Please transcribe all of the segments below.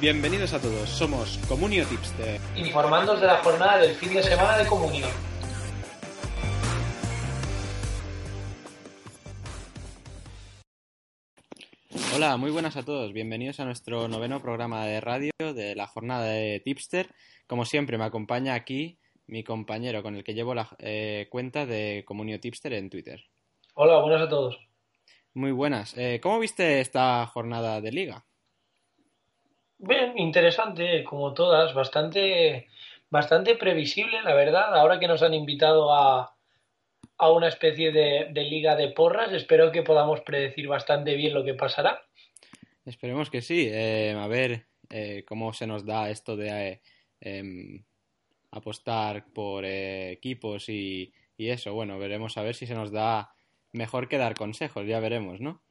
Bienvenidos a todos, somos Comunio Tipster. Informándoos de la jornada del fin de semana de comunión. Hola, muy buenas a todos. Bienvenidos a nuestro noveno programa de radio de la jornada de Tipster. Como siempre, me acompaña aquí mi compañero con el que llevo la eh, cuenta de Comunio Tipster en Twitter. Hola, buenas a todos. Muy buenas. Eh, ¿Cómo viste esta jornada de liga? Bien, interesante, como todas, bastante, bastante previsible, la verdad. Ahora que nos han invitado a, a una especie de, de liga de porras, espero que podamos predecir bastante bien lo que pasará. Esperemos que sí. Eh, a ver eh, cómo se nos da esto de eh, em, apostar por eh, equipos y, y eso. Bueno, veremos a ver si se nos da mejor que dar consejos, ya veremos, ¿no?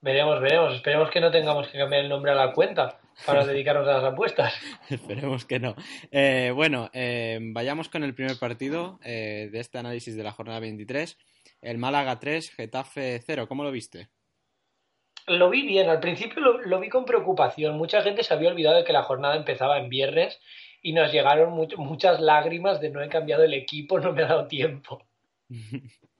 Veremos, veremos. Esperemos que no tengamos que cambiar el nombre a la cuenta para dedicarnos a las apuestas. Esperemos que no. Eh, bueno, eh, vayamos con el primer partido eh, de este análisis de la jornada 23. El Málaga 3, Getafe 0. ¿Cómo lo viste? Lo vi bien, al principio lo, lo vi con preocupación. Mucha gente se había olvidado de que la jornada empezaba en viernes y nos llegaron much- muchas lágrimas de no he cambiado el equipo, no me ha dado tiempo.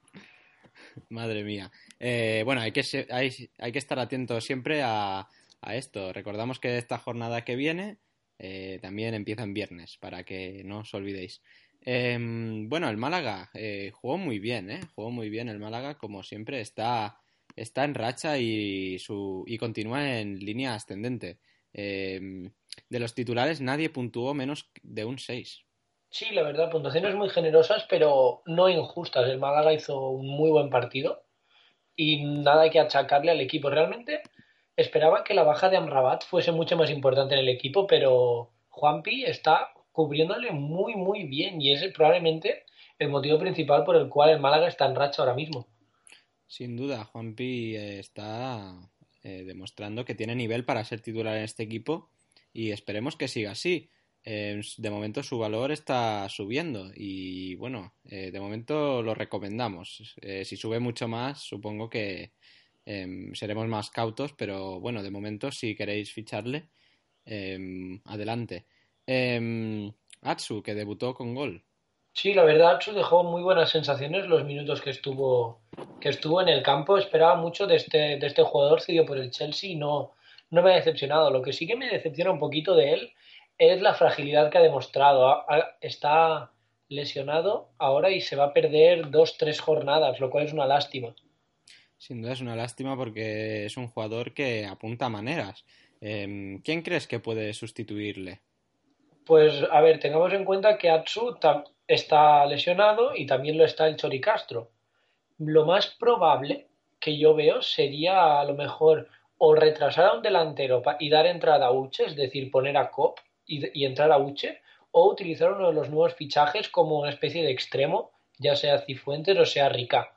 Madre mía. Eh, bueno, hay que, hay, hay que estar atentos siempre a, a esto. Recordamos que esta jornada que viene eh, también empieza en viernes, para que no os olvidéis. Em, bueno, el Málaga eh, jugó muy bien, ¿eh? Jugó muy bien el Málaga, como siempre, está, está en racha y, su, y continúa en línea ascendente. Em, de los titulares nadie puntuó menos de un 6. Sí, la verdad, puntuaciones muy generosas, pero no injustas. El Málaga hizo un muy buen partido y nada que achacarle al equipo. Realmente esperaba que la baja de Amrabat fuese mucho más importante en el equipo, pero Juanpi está cubriéndole muy, muy bien y es probablemente el motivo principal por el cual el Málaga está en racha ahora mismo. Sin duda, Juanpi eh, está eh, demostrando que tiene nivel para ser titular en este equipo y esperemos que siga así. Eh, de momento su valor está subiendo y bueno, eh, de momento lo recomendamos. Eh, si sube mucho más, supongo que em, seremos más cautos, pero bueno, de momento si queréis ficharle, em, adelante. Em, Atsu, que debutó con gol. Sí, la verdad, Atsu dejó muy buenas sensaciones los minutos que estuvo, que estuvo en el campo. Esperaba mucho de este, de este jugador cedido por el Chelsea y no, no me ha decepcionado. Lo que sí que me decepciona un poquito de él es la fragilidad que ha demostrado. Ha- ha- está lesionado ahora y se va a perder dos, tres jornadas, lo cual es una lástima. Sin duda es una lástima porque es un jugador que apunta maneras. Em, ¿quién crees que puede sustituirle? Pues a ver, tengamos en cuenta que Atsu está lesionado y también lo está el Chori Castro. Lo más probable que yo veo sería a lo mejor o retrasar a un delantero y dar entrada a Uche, es decir, poner a Cop y, entrar a Uche, o utilizar uno de los nuevos fichajes como una especie de extremo, ya sea Cifuentes o sea Rica.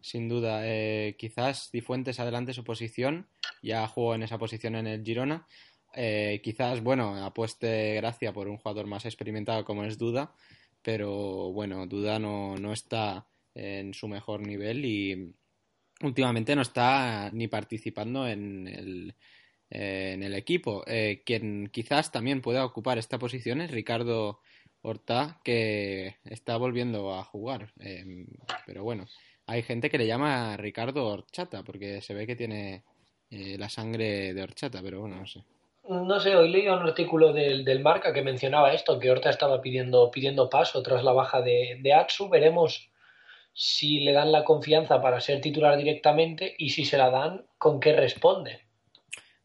Sin duda, eh, quizás Cifuentes adelante su posición, ya jugó en esa posición en el Girona. Eh, quizás, bueno, apueste Gracia por un jugador más experimentado como es Duda, pero bueno, Duda no, no está en su mejor nivel y últimamente no está ni participando en el, eh, en el equipo. Eh, quien quizás también pueda ocupar esta posición es Ricardo Horta, que está volviendo a jugar. Eh, pero bueno, hay gente que le llama Ricardo Horchata, porque se ve que tiene eh, la sangre de horchata, pero bueno, no sé. No sé, hoy leí un artículo del, del Marca que mencionaba esto, que Horta estaba pidiendo, pidiendo paso tras la baja de, de Atsu. Veremos si le dan la confianza para ser titular directamente y si se la dan, con qué responde.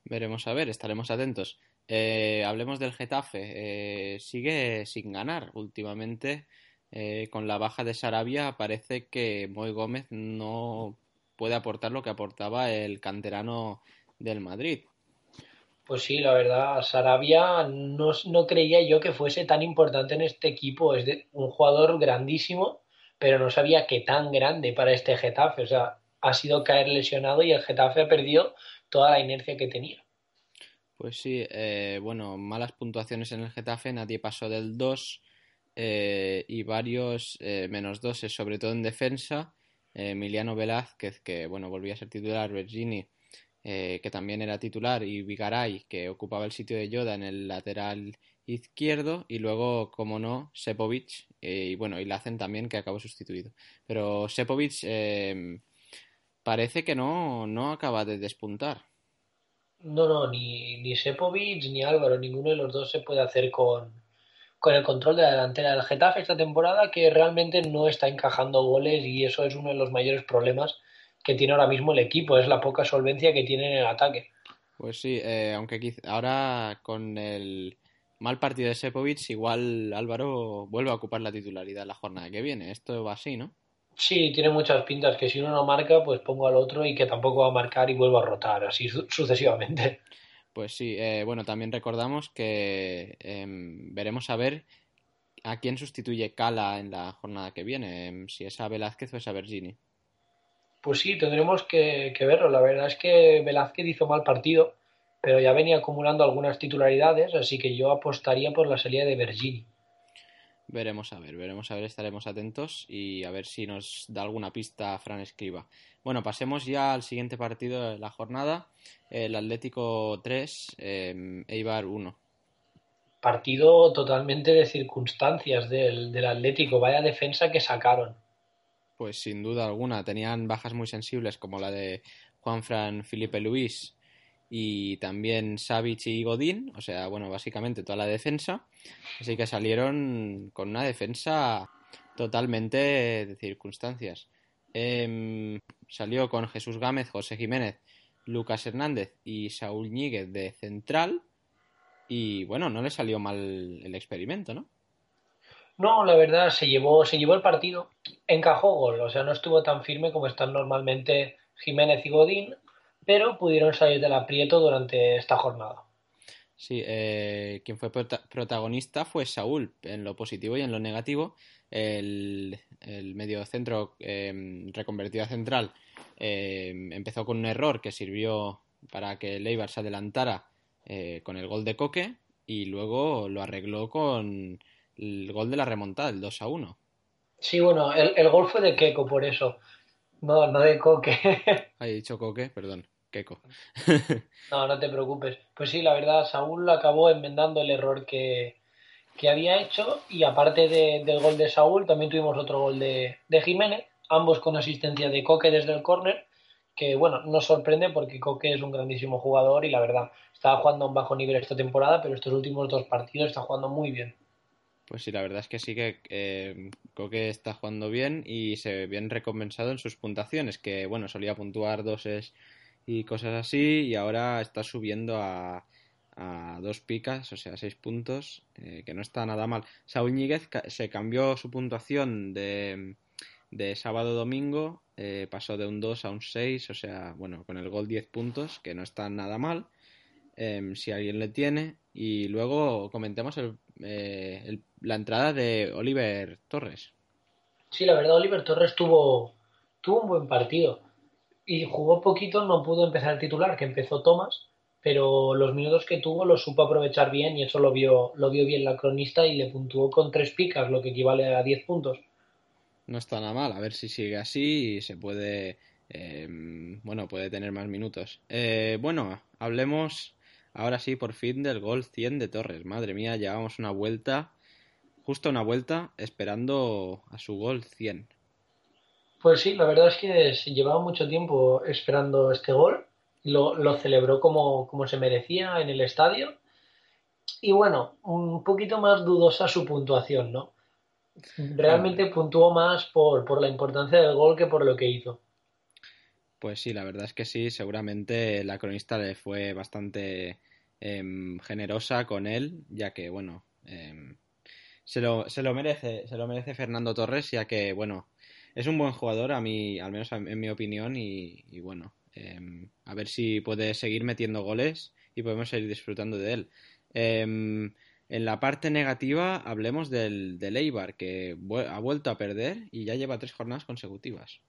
Veremos a ver, estaremos atentos. Eh, hablemos del Getafe. Eh, sigue sin ganar últimamente. eh, con la baja de Sarabia parece que Moy Gómez no puede aportar lo que aportaba el canterano del Madrid. Pues sí, la verdad, Sarabia no, no creía yo que fuese tan importante en este equipo. Es de, un jugador grandísimo, pero no sabía que tan grande para este Getafe. O sea, ha sido caer lesionado y el Getafe ha perdido toda la inercia que tenía. Pues sí, eh, bueno, malas puntuaciones en el Getafe, nadie pasó del 2 eh, y varios eh, menos 2, sobre todo en defensa. Eh, Emiliano Velázquez, que bueno, volvía a ser titular, Bergini eh, que también era titular, y Vigaray, que ocupaba el sitio de Yoda en el lateral izquierdo, y luego, como no, Sepovic, y bueno, y Lacen también, que acabó sustituido. Pero Sepovic parece que no, no acaba de despuntar. No, no, ni, ni Sepovic ni Álvaro, ninguno de los dos se puede hacer con, con el control de la delantera del Getafe esta temporada, que realmente no está encajando goles y eso es uno de los mayores problemas que tiene ahora mismo el equipo, es la poca solvencia que tiene en el ataque. Pues sí, eh, aunque ahora con el mal partido de Sepovic, igual Álvaro vuelve a ocupar la titularidad la jornada que viene. Esto va así, ¿no? Sí, tiene muchas pintas que si uno no marca, pues pongo al otro y que tampoco va a marcar y vuelvo a rotar, así sucesivamente. Pues sí, eh, bueno, también recordamos que em, veremos a ver a quién sustituye Cala en la jornada que viene, em, si es a Velázquez o es a Bergini. Pues sí, tendremos que, verlo. La verdad es que Velázquez hizo mal partido, pero ya venía acumulando algunas titularidades, así que yo apostaría por la salida de Bergini. Veremos a ver, veremos a ver, estaremos atentos y a ver si nos da alguna pista Fran Escriba. Bueno, pasemos ya al siguiente partido de la jornada, el Atlético 3, em, Eibar 1. Partido totalmente de circunstancias del, del Atlético, vaya defensa que sacaron. Pues sin duda alguna, tenían bajas muy sensibles como la de Juanfran Felipe Luis y también Savic y Godín, o sea, bueno, básicamente toda la defensa. Así que salieron con una defensa totalmente de circunstancias. Em, salió con Jesús Gámez, José Jiménez, Lucas Hernández y Saúl Ñíguez de central. Y bueno, no le salió mal el experimento, ¿no? No, la verdad, se llevó, se llevó el partido, encajó gol, o sea, no estuvo tan firme como están normalmente Jiménez y Godín, pero pudieron salir del aprieto durante esta jornada. Sí, eh, quien fue protagonista fue Saúl, en lo positivo y en lo negativo. El, el medio centro em, reconvertido a central em, empezó con un error que sirvió para que Leibar se adelantara eh, con el gol de Coque y luego lo arregló con el gol de la remontada, el 2 a 1. Sí, bueno, el, gol fue de Keco, por eso. No, no de Coque. he dicho Coque, perdón, Keco. no, no te preocupes. Pues sí, la verdad, Saúl acabó enmendando el error que, había hecho y aparte del gol de Saúl, también tuvimos otro gol de, de Jiménez, ambos con asistencia de Coque desde el córner, que bueno, nos sorprende porque Coque es un grandísimo jugador y la verdad, estaba jugando a un bajo nivel esta temporada, pero estos últimos dos partidos está jugando muy bien. Pues sí, la verdad es que sí que eh, Coque está jugando bien y se ve bien recompensado en sus puntuaciones, que bueno, solía puntuar doses y cosas así, y ahora está subiendo a, a dos picas, o sea, seis puntos, eh, que no está nada mal. Saúl Ñíguez se cambió su puntuación de, de sábado-domingo, eh, pasó de un 2 a un 6, o sea, bueno, con el gol 10 puntos, que no está nada mal, em, si alguien le tiene. Y luego comentemos el, el la entrada de Oliver Torres. Sí, la verdad, Oliver Torres tuvo, tuvo un buen partido y jugó poquito, no pudo empezar el titular, que empezó Thomas, pero los minutos que tuvo los supo aprovechar bien y eso lo vio, lo vio bien la cronista y le puntuó con tres picas, lo que equivale a diez puntos. No está nada mal, a ver si sigue así y se puede, em, bueno, puede tener más minutos. Eh, bueno, hablemos ahora sí por fin del gol 100 de Torres. Madre mía, llevamos una vuelta justo una vuelta esperando a su gol 100. Pues sí, la verdad es que se llevaba mucho tiempo esperando este gol. Lo, lo celebró como, como se merecía en el estadio. Y bueno, un poquito más dudosa su puntuación, ¿no? Realmente puntuó más por, por la importancia del gol que por lo que hizo. Pues sí, la verdad es que sí, seguramente la cronista le fue bastante em, generosa con él, ya que, bueno, em, se lo, se lo merece, se lo merece Fernando Torres, ya que, bueno, es un buen jugador, a mí, al menos en mi opinión, y, bueno, em, a ver si puede seguir metiendo goles y podemos seguir disfrutando de él. Em, en la parte negativa, hablemos del, del Eibar, que ha vuelto a perder y ya lleva tres jornadas consecutivas.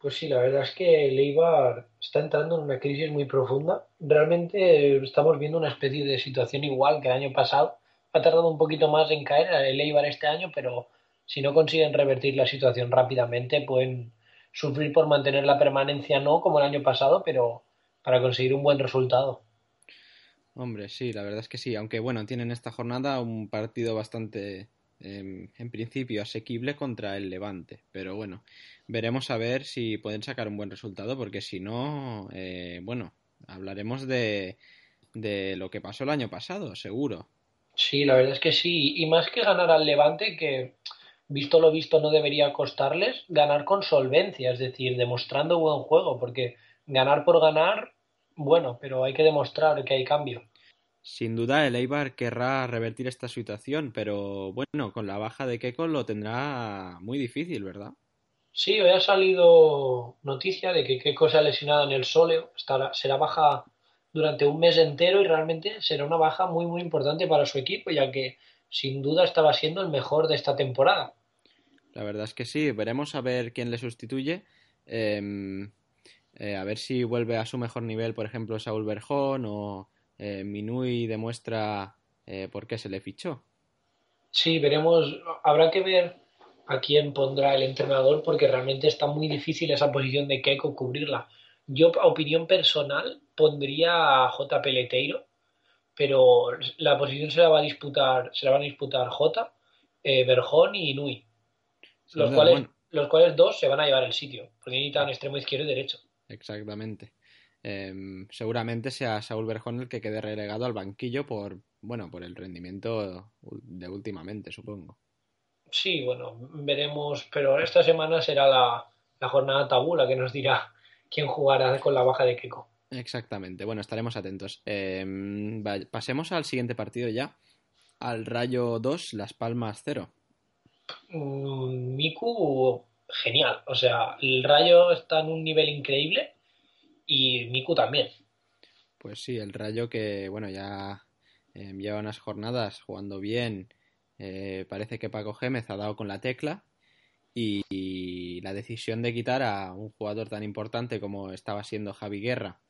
Pues sí, la verdad es que el Eibar está entrando en una crisis muy profunda. Realmente estamos viendo una especie de situación igual que el año pasado, ha tardado un poquito más en caer el Eibar este año, pero si no consiguen revertir la situación rápidamente, pueden sufrir por mantener la permanencia, no como el año pasado, pero, para conseguir un buen resultado. Hombre, sí, la verdad es que sí, aunque bueno, tienen esta jornada un partido bastante, em, en principio, asequible contra el Levante, pero bueno, veremos a ver si pueden sacar un buen resultado, porque si no, eh, bueno, hablaremos de, de lo que pasó el año pasado, seguro. Sí, la verdad es que sí, y más que ganar al Levante, que visto lo visto no debería costarles, ganar con solvencia, es decir, demostrando buen juego, porque ganar por ganar, bueno, pero hay que demostrar que hay cambio. Sin duda el Eibar querrá revertir esta situación, pero bueno, con la baja de Keco lo tendrá muy difícil, ¿verdad? Sí, hoy ha salido noticia de que Keco se ha lesionado en el sóleo, será baja durante un mes entero y realmente será una baja muy muy importante para su equipo, ya que sin duda estaba siendo el mejor de esta temporada. La verdad es que sí, veremos a ver quién le sustituye. Em, eh, a ver si vuelve a su mejor nivel, por ejemplo, Saúl Berjón o eh, Minui demuestra eh, por qué se le fichó. Sí, veremos. Habrá que ver a quién pondrá el entrenador porque realmente está muy difícil esa posición de Keiko cubrirla. Yo, a opinión personal, pondría a J. Peleteiro, pero la posición se la va a disputar, se la van a disputar J, eh, Berjón y Nui. Los, cuales, los cuales dos se van a llevar el sitio, porque necesitan extremo izquierdo y derecho. Exactamente. Em, seguramente sea Saúl Berjón el que quede relegado al banquillo por, bueno, por el rendimiento de últimamente, supongo. Sí, bueno, veremos, pero esta semana será la, la jornada tabula que nos dirá quién jugará con la baja de Keko. Exactamente, bueno, estaremos atentos. Em, pasemos al siguiente partido ya, al Rayo 2, Las Palmas 0. Mm, Miku, genial, o sea, el Rayo está en un nivel increíble y Miku también. Pues sí, el Rayo que, bueno, ya eh, lleva unas jornadas jugando bien. Eh, parece que Paco Gémez ha dado con la tecla y, la decisión de quitar a un jugador tan importante como estaba siendo Javi Guerra,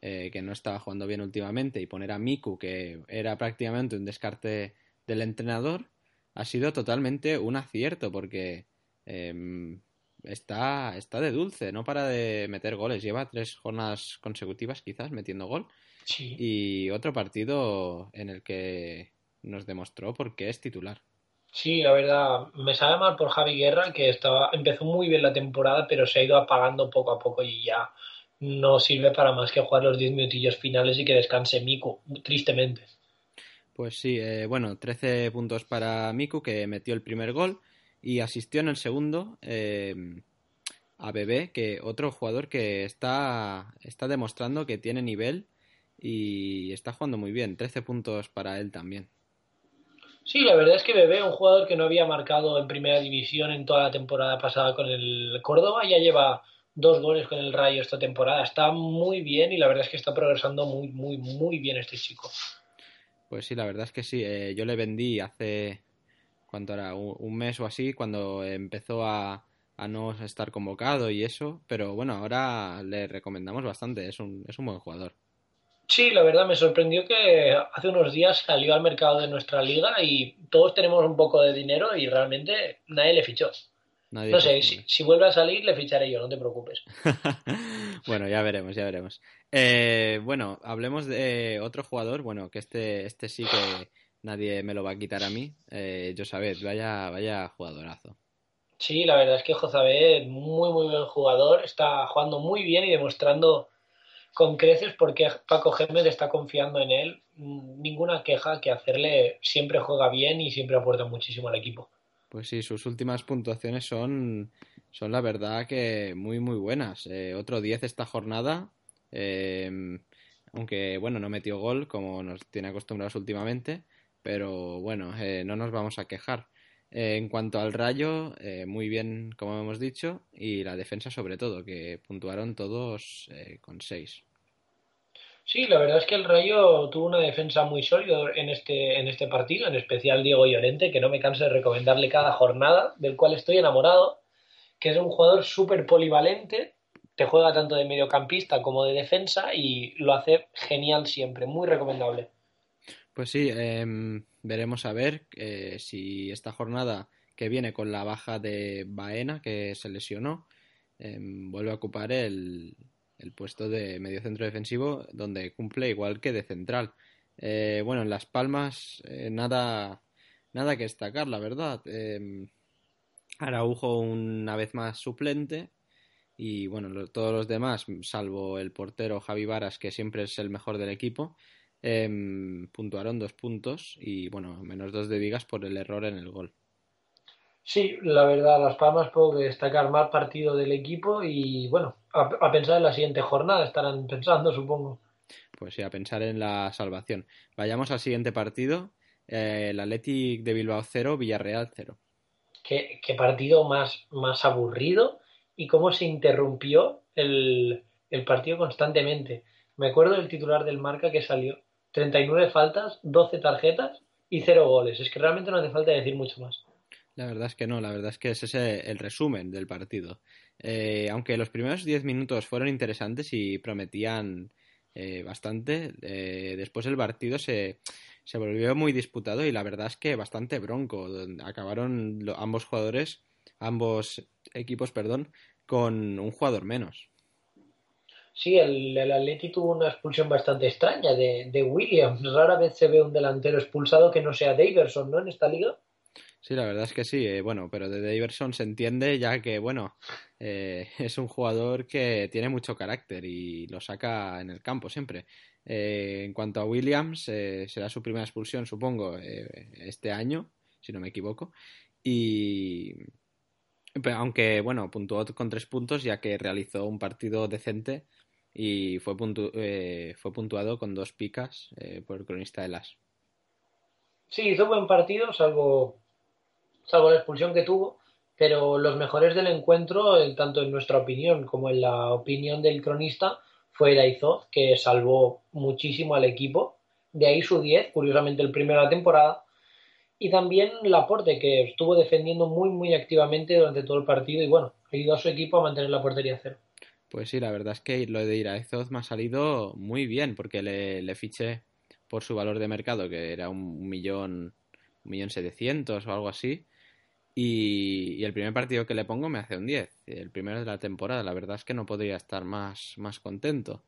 eh, que no estaba jugando bien últimamente, y poner a Miku, que era prácticamente un descarte del entrenador, ha sido totalmente un acierto porque em, está, está de dulce, no para de meter goles. Lleva tres jornadas consecutivas quizás metiendo gol. Y otro partido en el que nos demostró por qué es titular. Sí, la verdad, me sabe mal por Javi Guerra, que estaba, empezó muy bien la temporada, pero se ha ido apagando poco a poco y ya no sirve para más que jugar los 10 minutillos finales y que descanse Miku, tristemente. Pues sí, eh, bueno, 13 puntos para Miku, que metió el primer gol y asistió en el segundo eh, a Bebé, que otro jugador que está, está demostrando que tiene nivel y está jugando muy bien. 13 puntos para él también. Sí, la verdad es que Bebé, un jugador que no había marcado en primera división en toda la temporada pasada con el Córdoba, ya lleva dos goles con el Rayo esta temporada. Está muy bien y la verdad es que está progresando muy, muy, muy bien este chico. Pues sí, la verdad es que sí. Eh, yo le vendí hace cuánto era, un, mes o así, cuando empezó a, no estar convocado y eso, pero bueno, ahora le recomendamos bastante, es un, es un buen jugador. Sí, la verdad me sorprendió que hace unos días salió al mercado de nuestra liga y todos tenemos un poco de dinero y realmente nadie le fichó. No sé, si, vuelve a salir le ficharé yo, no te preocupes. bueno, ya veremos, ya veremos. Eh, bueno, hablemos de otro jugador, bueno, que este, este sí que nadie me lo va a quitar a mí. Eh, Josabet, vaya, vaya jugadorazo. Sí, la verdad es que Josabet, muy, muy buen jugador, está jugando muy bien y demostrando con creces porque Paco Gémez está confiando en él. Ninguna queja que hacerle, siempre juega bien y siempre aporta muchísimo al equipo. Pues sí, sus últimas puntuaciones son, son la verdad que muy, muy buenas. Eh, otro 10 esta jornada. Eh, aunque bueno, no metió gol como nos tiene acostumbrados últimamente, pero bueno, eh, no nos vamos a quejar. Eh, en cuanto al Rayo, muy bien, como hemos dicho, y la defensa sobre todo, que puntuaron todos con seis. Sí, la verdad es que el Rayo tuvo una defensa muy sólida en este, en este partido, en especial Diego Llorente, que no me canso de recomendarle cada jornada, del cual estoy enamorado, que es un jugador súper polivalente, te juega tanto de mediocampista como de defensa y lo hace genial siempre, muy recomendable. Pues sí, em, veremos a ver eh, si esta jornada que viene con la baja de Baena, que se lesionó, em, vuelve a ocupar el, el puesto de medio centro defensivo, donde cumple igual que de central. Eh, bueno, en Las Palmas eh, nada, nada que destacar, la verdad. Eh, Araujo una vez más suplente y bueno, todos los demás, salvo el portero Javi Varas, que siempre es el mejor del equipo, em, puntuaron dos puntos y bueno, menos dos de Vigas por el error en el gol. Sí, la verdad, Las Palmas puedo destacar más partido del equipo y bueno, a, pensar en la siguiente jornada estarán pensando, supongo. Pues sí, a pensar en la salvación. Vayamos al siguiente partido, eh, el Athletic de Bilbao 0, Villarreal 0. ¿Qué, qué partido más, más aburrido y cómo se interrumpió el, el partido constantemente. Me acuerdo del titular del marca que salió 39 faltas, 12 tarjetas y 0 goles. Es que realmente no hace falta decir mucho más. La verdad es que no, la verdad es que ese es el resumen del partido. Eh, aunque los primeros 10 minutos fueron interesantes y prometían eh, bastante, eh, después el partido se, se, volvió muy disputado y la verdad es que bastante bronco. Acabaron ambos jugadores, ambos equipos, perdón, con un jugador menos. Sí, el, el Atleti tuvo una expulsión bastante extraña de, de Williams. Rara vez se ve un delantero expulsado que no sea Daverson, ¿no? En esta liga. Sí, la verdad es que sí. Eh, bueno, pero de Daverson se entiende ya que, bueno, eh, es un jugador que tiene mucho carácter y lo saca en el campo siempre. Eh, en cuanto a Williams, será su primera expulsión, supongo, este año, si no me equivoco. Y, aunque, bueno, puntuó con tres puntos ya que realizó un partido decente y fue, eh, fue puntuado con dos picas por el cronista de las. Sí, hizo buen partido, salvo, salvo la expulsión que tuvo, pero los mejores del encuentro, tanto en nuestra opinión como en la opinión del cronista, fue Daizoz, que salvó muchísimo al equipo. De ahí su 10, curiosamente el primero de la temporada, y también Laporte, que estuvo defendiendo muy, muy activamente durante todo el partido y bueno, ayudó a su equipo a mantener la portería cero. Pues sí, la verdad es que lo de Iraezoz me ha salido muy bien porque le, le fiché por su valor de mercado, que era un millón, un millón setecientos o algo así. Y, el primer partido que le pongo me hace un 10, el primero de la temporada. La verdad es que no podría estar más, más contento.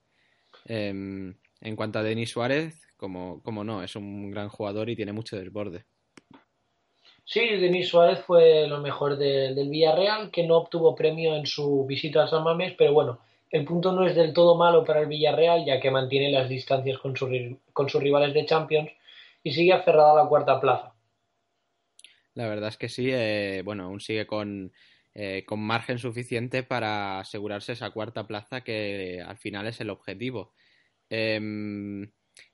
Em, en cuanto a Denis Suárez, como, como no, es un gran jugador y tiene mucho desborde. Sí, Denis Suárez fue lo mejor del Villarreal, que no obtuvo premio en su visita a San Mamés, pero bueno, el punto no es del todo malo para el Villarreal, ya que mantiene las distancias con, con sus rivales de Champions y sigue aferrada a la cuarta plaza. La verdad es que sí, eh, bueno, aún sigue con, eh, con margen suficiente para asegurarse esa cuarta plaza que al final es el objetivo. Em,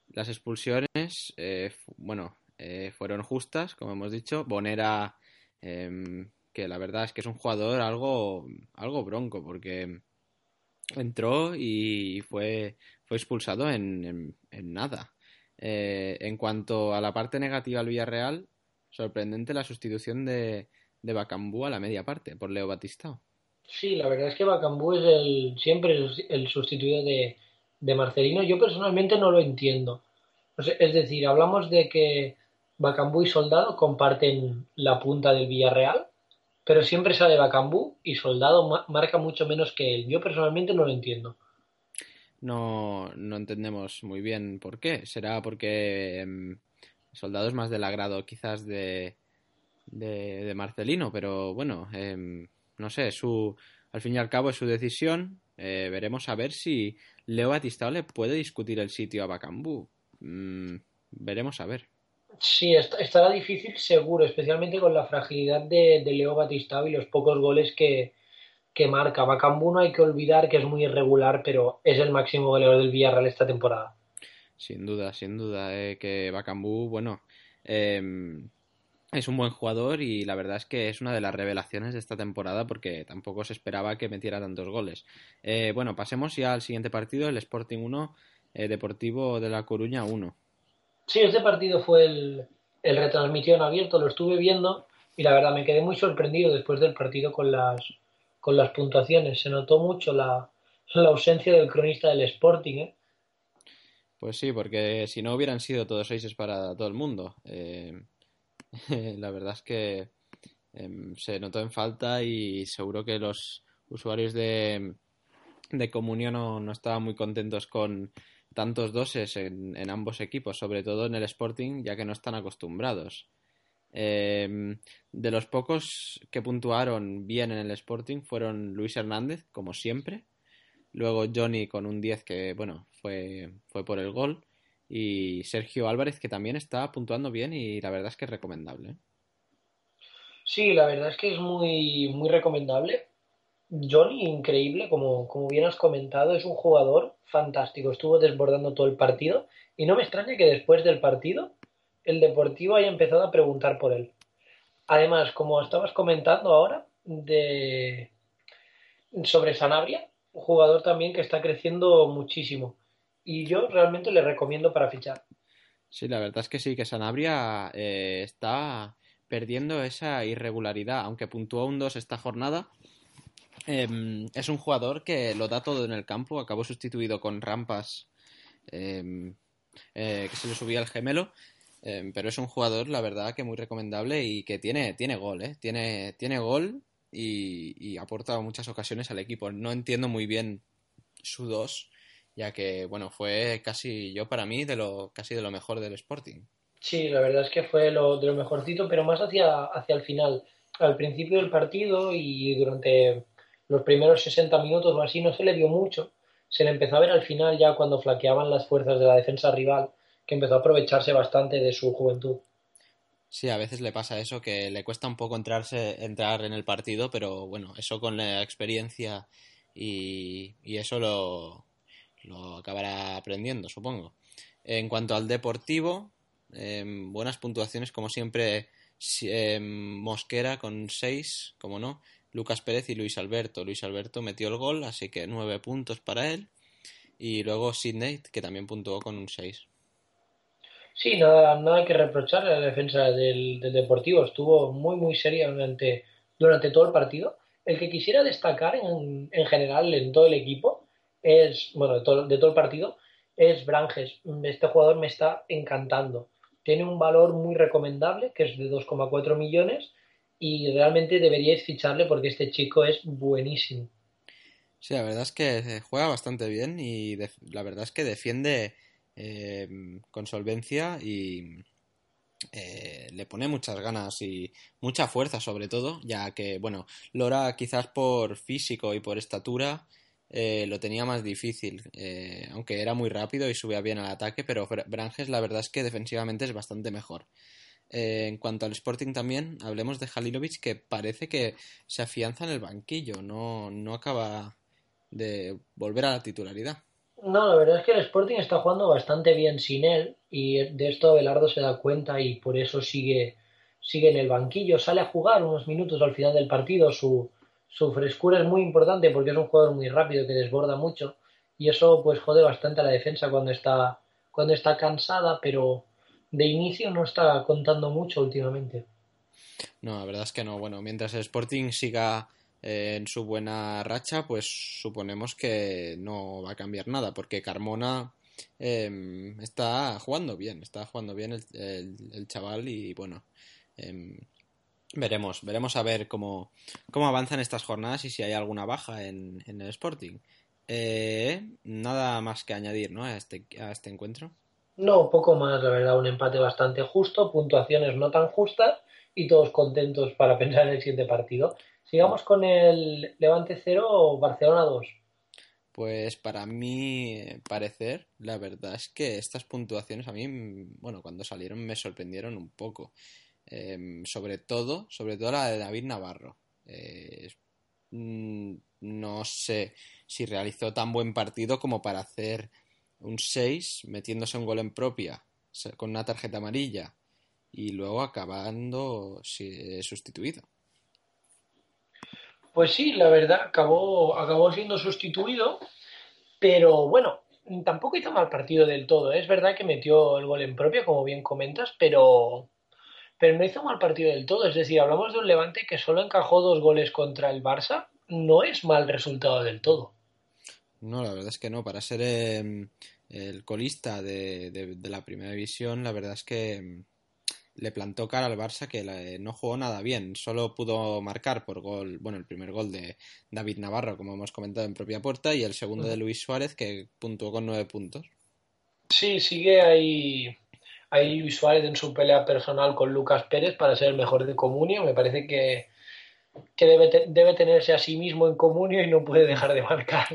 las expulsiones, eh, bueno, eh, fueron justas, como hemos dicho. Bonera, em, que la verdad es que es un jugador algo, algo bronco, porque entró y fue, fue expulsado en, en, nada. Eh, en cuanto a la parte negativa al Villarreal, sorprendente la sustitución de, de Bacambú a la media parte por Leo Batistao. Sí, la verdad es que Bacambú es el, siempre el sustituido de, de Marcelino. Yo personalmente no lo entiendo. es decir, hablamos de que Bacambú y Soldado comparten la punta del Villarreal, pero siempre sale Bacambú y Soldado marca mucho menos que él. Yo personalmente no lo entiendo. No, no entendemos muy bien por qué. Será porque em, Soldado es más del agrado quizás de, de, Marcelino, pero bueno, em, no sé, su, al fin y al cabo es su decisión. Eh, veremos a ver si Leo Batistao le puede discutir el sitio a Bacambú. Mm, veremos a ver. Sí, estará difícil seguro, especialmente con la fragilidad de, Leo Batistao y los pocos goles que, que marca. Bacambú no hay que olvidar que es muy irregular, pero es el máximo goleador del Villarreal esta temporada. Sin duda, sin duda, eh, que Bacambú, bueno, em, es un buen jugador y la verdad es que es una de las revelaciones de esta temporada porque tampoco se esperaba que metiera tantos goles. Eh, bueno, pasemos ya al siguiente partido, el Sporting 1, eh, Deportivo de La Coruña 1. Sí, este partido fue el, el retransmisión abierto, lo estuve viendo y la verdad me quedé muy sorprendido después del partido con las, con las puntuaciones. Se notó mucho la, la ausencia del cronista del Sporting. ¿eh? Pues sí, porque si no hubieran sido todos seis para todo el mundo. Eh, la verdad es que em, se notó en falta y seguro que los usuarios de, de comunión no, no estaban muy contentos con tantos doses en, en, ambos equipos, sobre todo en el Sporting, ya que no están acostumbrados. Eh, de los pocos que puntuaron bien en el Sporting fueron Luis Hernández, como siempre, luego Johnny con un 10 que, bueno, fue, fue por el gol, y Sergio Álvarez que también está puntuando bien y la verdad es que es recomendable. Sí, la verdad es que es muy, muy recomendable. Johnny, increíble, como, como bien has comentado, es un jugador fantástico. Estuvo desbordando todo el partido y no me extraña que después del partido el Deportivo haya empezado a preguntar por él. Además, como estabas comentando ahora, de sobre Sanabria, un jugador también que está creciendo muchísimo. Y yo realmente le recomiendo para fichar. Sí, la verdad es que sí, que Sanabria eh, está perdiendo esa irregularidad, aunque puntuó un 2 esta jornada. Eh, es un jugador que lo da todo en el campo, acabó sustituido con rampas eh, que se le subía el gemelo, pero es un jugador, la verdad, que muy recomendable y que tiene, tiene gol, ¿eh? tiene, tiene gol y, y aporta muchas ocasiones al equipo. No entiendo muy bien su 2, ya que, bueno, fue casi yo para mí de lo, casi de lo mejor del Sporting. Sí, la verdad es que fue lo, de lo mejorcito, pero más hacia, hacia el final. Al principio del partido y durante los primeros 60 minutos o así no se le dio mucho. Se le empezó a ver al final ya cuando flaqueaban las fuerzas de la defensa rival, que empezó a aprovecharse bastante de su juventud. Sí, a veces le pasa eso, que le cuesta un poco entrarse, entrar en el partido, pero bueno, eso con la experiencia y, y eso lo, lo acabará aprendiendo, supongo. En cuanto al deportivo, eh, buenas puntuaciones, como siempre, eh, Mosquera con 6, como no, Lucas Pérez y Luis Alberto. Luis Alberto metió el gol, así que 9 puntos para él. Y luego Sidney, que también puntuó con un 6. Sí, nada, nada que reprochar a la defensa del, del, Deportivo. Estuvo muy, muy seria durante, durante todo el partido. El que quisiera destacar en, en general en todo el equipo es, bueno, de todo, de todo el partido, es Branges. Este jugador me está encantando tiene un valor muy recomendable, que es de 2,4 millones, y realmente deberíais ficharle porque este chico es buenísimo. Sí, la verdad es que juega bastante bien y la verdad es que defiende eh, con solvencia y eh, le pone muchas ganas y mucha fuerza sobre todo, ya que, bueno, Lora quizás por físico y por estatura eh, lo tenía más difícil, eh, aunque era muy rápido y subía bien al ataque, pero Branges la verdad es que defensivamente es bastante mejor. En cuanto al Sporting también, hablemos de Halilovic, que parece que se afianza en el banquillo, no, no acaba de volver a la titularidad. No, la verdad es que el Sporting está jugando bastante bien sin él y de esto Belardo se da cuenta y por eso sigue, sigue en el banquillo. Sale a jugar unos minutos al final del partido, su, su frescura es muy importante porque es un jugador muy rápido que desborda mucho y eso pues jode bastante a la defensa cuando está cuando está cansada, pero de inicio no está contando mucho últimamente. No, la verdad es que no. Bueno, mientras el Sporting siga eh, en su buena racha, pues suponemos que no va a cambiar nada, porque Carmona eh, está jugando bien, está jugando bien el, el, chaval y bueno, eh, Veremos, veremos a ver cómo, cómo avanzan estas jornadas y si hay alguna baja en, en el Sporting. Eh, nada más que añadir ¿no? a, este, a este encuentro. No, poco más, la verdad, un empate bastante justo, puntuaciones no tan justas y todos contentos para pensar en el siguiente partido. Sigamos con el Levante 0 o Barcelona 2. Pues para mí parecer, la verdad es que estas puntuaciones a mí, bueno, cuando salieron me sorprendieron un poco. Eh, sobre todo, sobre todo la de David Navarro. Eh, no sé si realizó tan buen partido como para hacer un 6 metiéndose un gol en propia con una tarjeta amarilla y luego acabando si, sustituido. Pues sí, la verdad, acabó, acabó siendo sustituido, pero bueno, tampoco hizo mal partido del todo. Es verdad que metió el gol en propia, como bien comentas, pero pero no hizo mal partido del todo. Es decir, hablamos de un Levante que solo encajó dos goles contra el Barça. No es mal resultado del todo. No, la verdad es que no. Para ser eh, el colista de, de, de, la primera división, la verdad es que le plantó cara al Barça que no jugó nada bien. Solo pudo marcar por gol, bueno, el primer gol de David Navarro, como hemos comentado en propia puerta, y el segundo de Luis Suárez, que puntuó con nueve puntos. Sí, sigue ahí, ahí Luis Suárez en su pelea personal con Lucas Pérez para ser el mejor de Comunio. Me parece que, que debe, debe tenerse a sí mismo en Comunio y no puede dejar de marcar.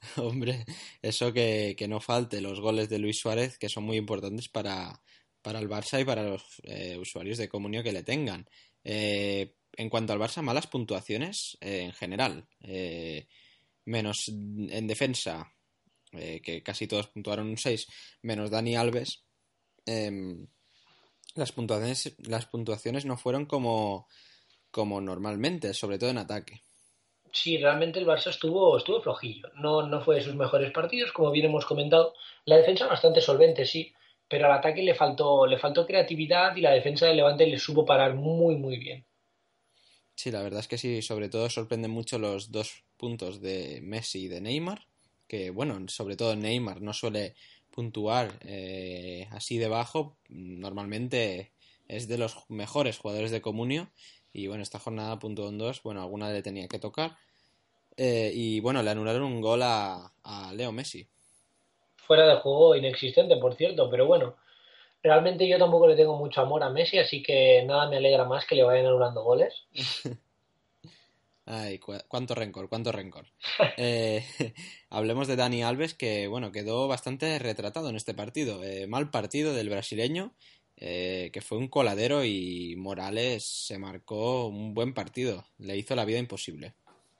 Hombre, eso que, que, no falte los goles de Luis Suárez, que son muy importantes para, para el Barça y para los eh, usuarios de comunio que le tengan. Eh, en cuanto al Barça, malas puntuaciones eh, en general. menos en defensa, que casi todos puntuaron un 6, menos Dani Alves. Em, las, puntuaciones, las puntuaciones no fueron como, como normalmente, sobre todo en ataque. Sí, realmente el Barça estuvo, estuvo flojillo. No, no fue de sus mejores partidos, como bien hemos comentado. La defensa bastante solvente, sí, pero al ataque le faltó, le faltó creatividad y la defensa del Levante le supo parar muy, muy bien. Sí, la verdad es que sí, sobre todo sorprenden mucho los dos puntos de Messi y de Neymar, que bueno, sobre todo Neymar no suele puntuar eh, así debajo, normalmente es de los mejores jugadores de Comunio y bueno, esta jornada puntuó en dos, bueno, alguna le tenía que tocar eh, y bueno, le anularon un gol a, a Leo Messi. Fuera de juego inexistente, por cierto, pero bueno, realmente yo tampoco le tengo mucho amor a Messi, así que nada me alegra más que le vayan anulando goles. Ay, cuánto rencor, cuánto rencor. Eh, hablemos de Dani Alves, que bueno, quedó bastante retratado en este partido. Eh, mal partido del brasileño, eh, que fue un coladero y Morales se marcó un buen partido. Le hizo la vida imposible.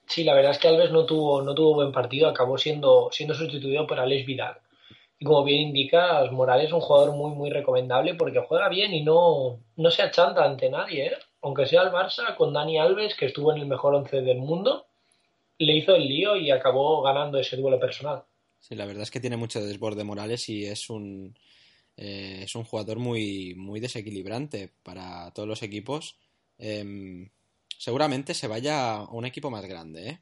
Sí, la verdad es que Alves no tuvo, no tuvo buen partido, acabó siendo, siendo sustituido por Alex Vidal. Como bien indicas, Morales es un jugador muy, muy recomendable porque juega bien y no, no se achanta ante nadie. ¿eh? Aunque sea el Barça, con Dani Alves, que estuvo en el mejor once del mundo, le hizo el lío y acabó ganando ese duelo personal. Sí, la verdad es que tiene mucho desborde Morales y es un, eh, es un jugador muy, muy desequilibrante para todos los equipos. Em, seguramente se vaya a un equipo más grande, ¿eh?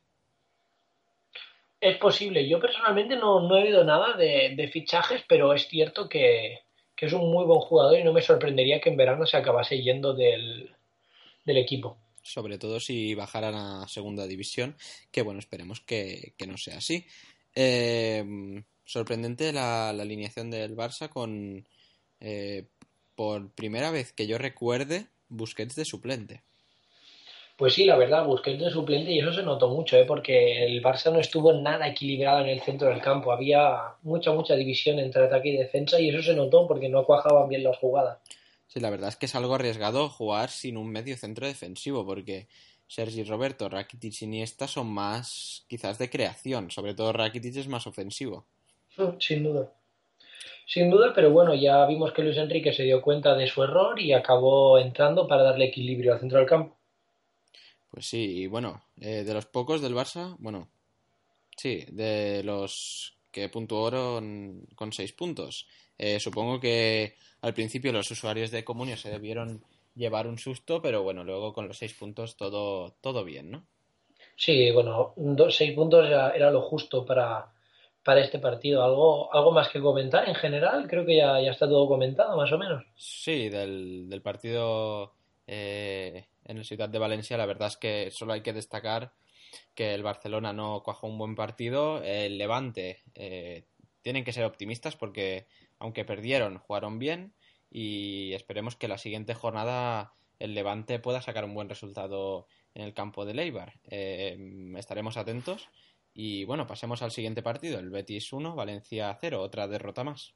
Es posible. Yo personalmente no, he oído nada de, fichajes, pero es cierto que, es un muy buen jugador y no me sorprendería que en verano se acabase yendo del, equipo. Sobre todo si bajaran a segunda división, que bueno, esperemos que, no sea así. Eh, sorprendente la, alineación del Barça con, eh, por primera vez que yo recuerde, Busquets de suplente. Pues sí, la verdad, Busquets de suplente y eso se notó mucho, ¿eh? porque el Barça no estuvo nada equilibrado en el centro del campo. Había mucha, mucha división entre ataque y defensa y eso se notó porque no cuajaban bien las jugadas. Sí, la verdad es que es algo arriesgado jugar sin un medio centro defensivo porque Sergi Roberto, Rakitic y Iniesta son más quizás de creación, sobre todo Rakitic es más ofensivo. Sin duda. Sin duda, pero bueno, ya vimos que Luis Enrique se dio cuenta de su error y acabó entrando para darle equilibrio al centro del campo. Pues sí, y bueno, eh, de los pocos del Barça, bueno, sí, de los que puntuaron con seis puntos. Eh, supongo que al principio los usuarios de Comunio se debieron llevar un susto, pero bueno, luego con los seis puntos todo, todo bien, ¿no? Sí, bueno, dos, seis puntos era, lo justo para, para este partido. ¿Algo, ¿Algo más que comentar en general? Creo que ya, ya está todo comentado, más o menos. Sí, del, del partido eh, en el Ciudad de Valencia, la verdad es que solo hay que destacar que el Barcelona no cuajó un buen partido. El Levante eh, tienen que ser optimistas porque, aunque perdieron, jugaron bien y esperemos que la siguiente jornada el Levante pueda sacar un buen resultado en el campo de Leibar. Eh, estaremos atentos y bueno, pasemos al siguiente partido, el Betis 1, Valencia 0, otra derrota más.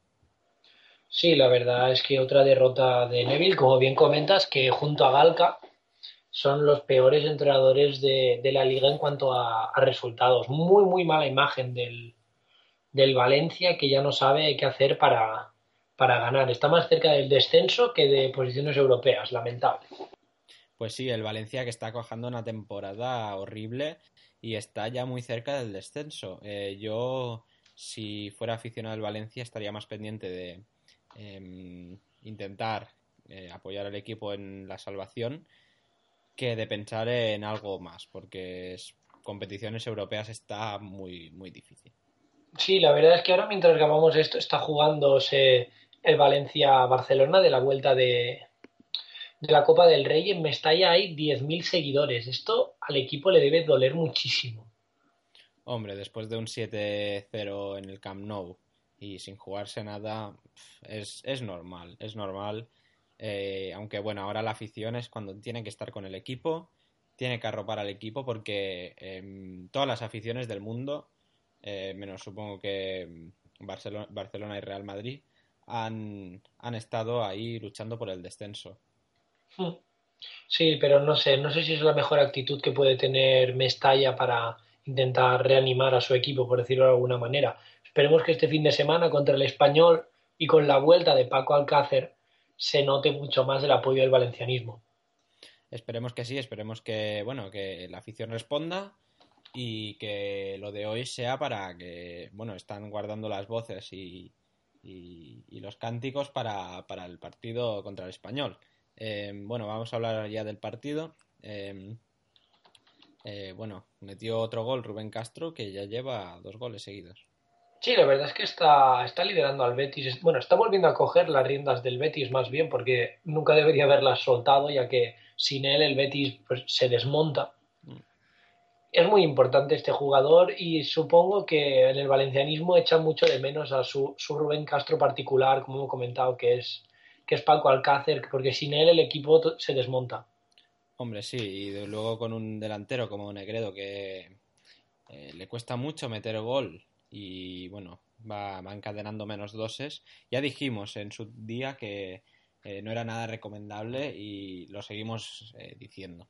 Sí, la verdad es que otra derrota de Neville, como bien comentas, que junto a Galca son los peores entrenadores de, la liga en cuanto a, resultados. Muy, muy mala imagen del, Valencia que ya no sabe qué hacer para, para ganar. Está más cerca del descenso que de posiciones europeas, lamentable. Pues sí, el Valencia que está cojando una temporada horrible y está ya muy cerca del descenso. Eh, yo, si fuera aficionado al Valencia, estaría más pendiente de em, intentar eh, apoyar al equipo en la salvación que de pensar en algo más, porque es, competiciones europeas está muy, muy difícil. Sí, la verdad es que ahora mientras grabamos esto está jugándose el Valencia-Barcelona de la vuelta de, de la Copa del Rey, en Mestalla hay 10.000 seguidores. Esto al equipo le debe doler muchísimo. Hombre, después de un 7-0 en el Camp Nou y sin jugarse nada, es, es normal, es normal. Eh, aunque bueno, ahora la afición es cuando tiene que estar con el equipo, tiene que arropar al equipo porque em, todas las aficiones del mundo, eh, menos supongo que em, Barcelona, Barcelona y Real Madrid, han, han estado ahí luchando por el descenso. Hmm. Sí, pero no sé, no sé si es la mejor actitud que puede tener Mestalla para intentar reanimar a su equipo, por decirlo de alguna manera. Esperemos que este fin de semana contra el Español y con la vuelta de Paco Alcácer se note mucho más el apoyo del valencianismo. Esperemos que sí, esperemos que bueno, que la afición responda y que lo de hoy sea para que, bueno, están guardando las voces y, y, los cánticos para, para, el partido contra el español. Eh, bueno, vamos a hablar ya del partido. Eh, eh, bueno, metió otro gol Rubén Castro que ya lleva dos goles seguidos. Sí, la verdad es que está, está liderando al Betis. Bueno, está volviendo a coger las riendas del Betis más bien porque nunca debería haberlas soltado ya que sin él el Betis pues, se desmonta. Mm. Es muy importante este jugador y supongo que en el valencianismo echa mucho de menos a su, su Rubén Castro particular, como he comentado, que es, que es Paco Alcácer, porque sin él el equipo se desmonta. Hombre, sí, y luego con un delantero como Negredo que eh, le cuesta mucho meter gol y bueno, va, encadenando menos doses. Ya dijimos en su día que eh, no era nada recomendable y lo seguimos eh, diciendo.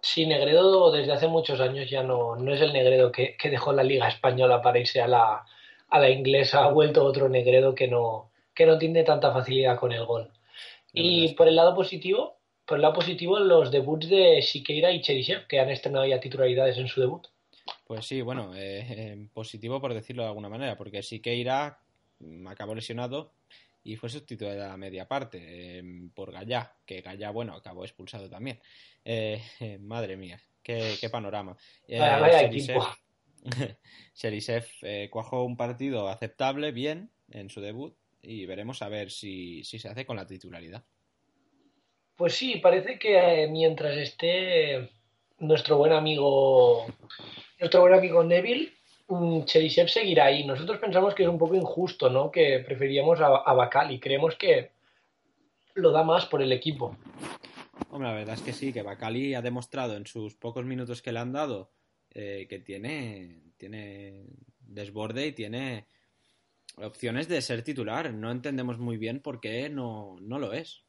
Sí, Negredo desde hace muchos años ya no, no es el Negredo que, dejó la Liga Española para irse a la, a la inglesa. Ha vuelto otro Negredo que no, que no tiene tanta facilidad con el gol. y por el lado positivo, por el lado positivo, los debuts de Siqueira y Cherisev, que han estrenado ya titularidades en su debut. Pues sí, bueno, eh, eh, positivo por decirlo de alguna manera, porque Siqueira mm, acabó lesionado y fue sustituido a media parte em, por Gallá, que Gallá, bueno, acabó expulsado también. Eh, madre mía, qué, panorama. Cherisev cuajó un partido aceptable, bien, en su debut, y veremos a ver si, si se hace con la titularidad. Pues sí, parece que mientras esté nuestro buen amigo nuestro buen amigo Neville, Cherisev seguirá ahí. Nosotros pensamos que es un poco injusto, ¿no? Que preferíamos a, a y Creemos que lo da más por el equipo. Hombre, la verdad es que sí, que Bacali ha demostrado en sus pocos minutos que le han dado eh, que tiene, tiene desborde y tiene opciones de ser titular. No entendemos muy bien por qué no, no lo es.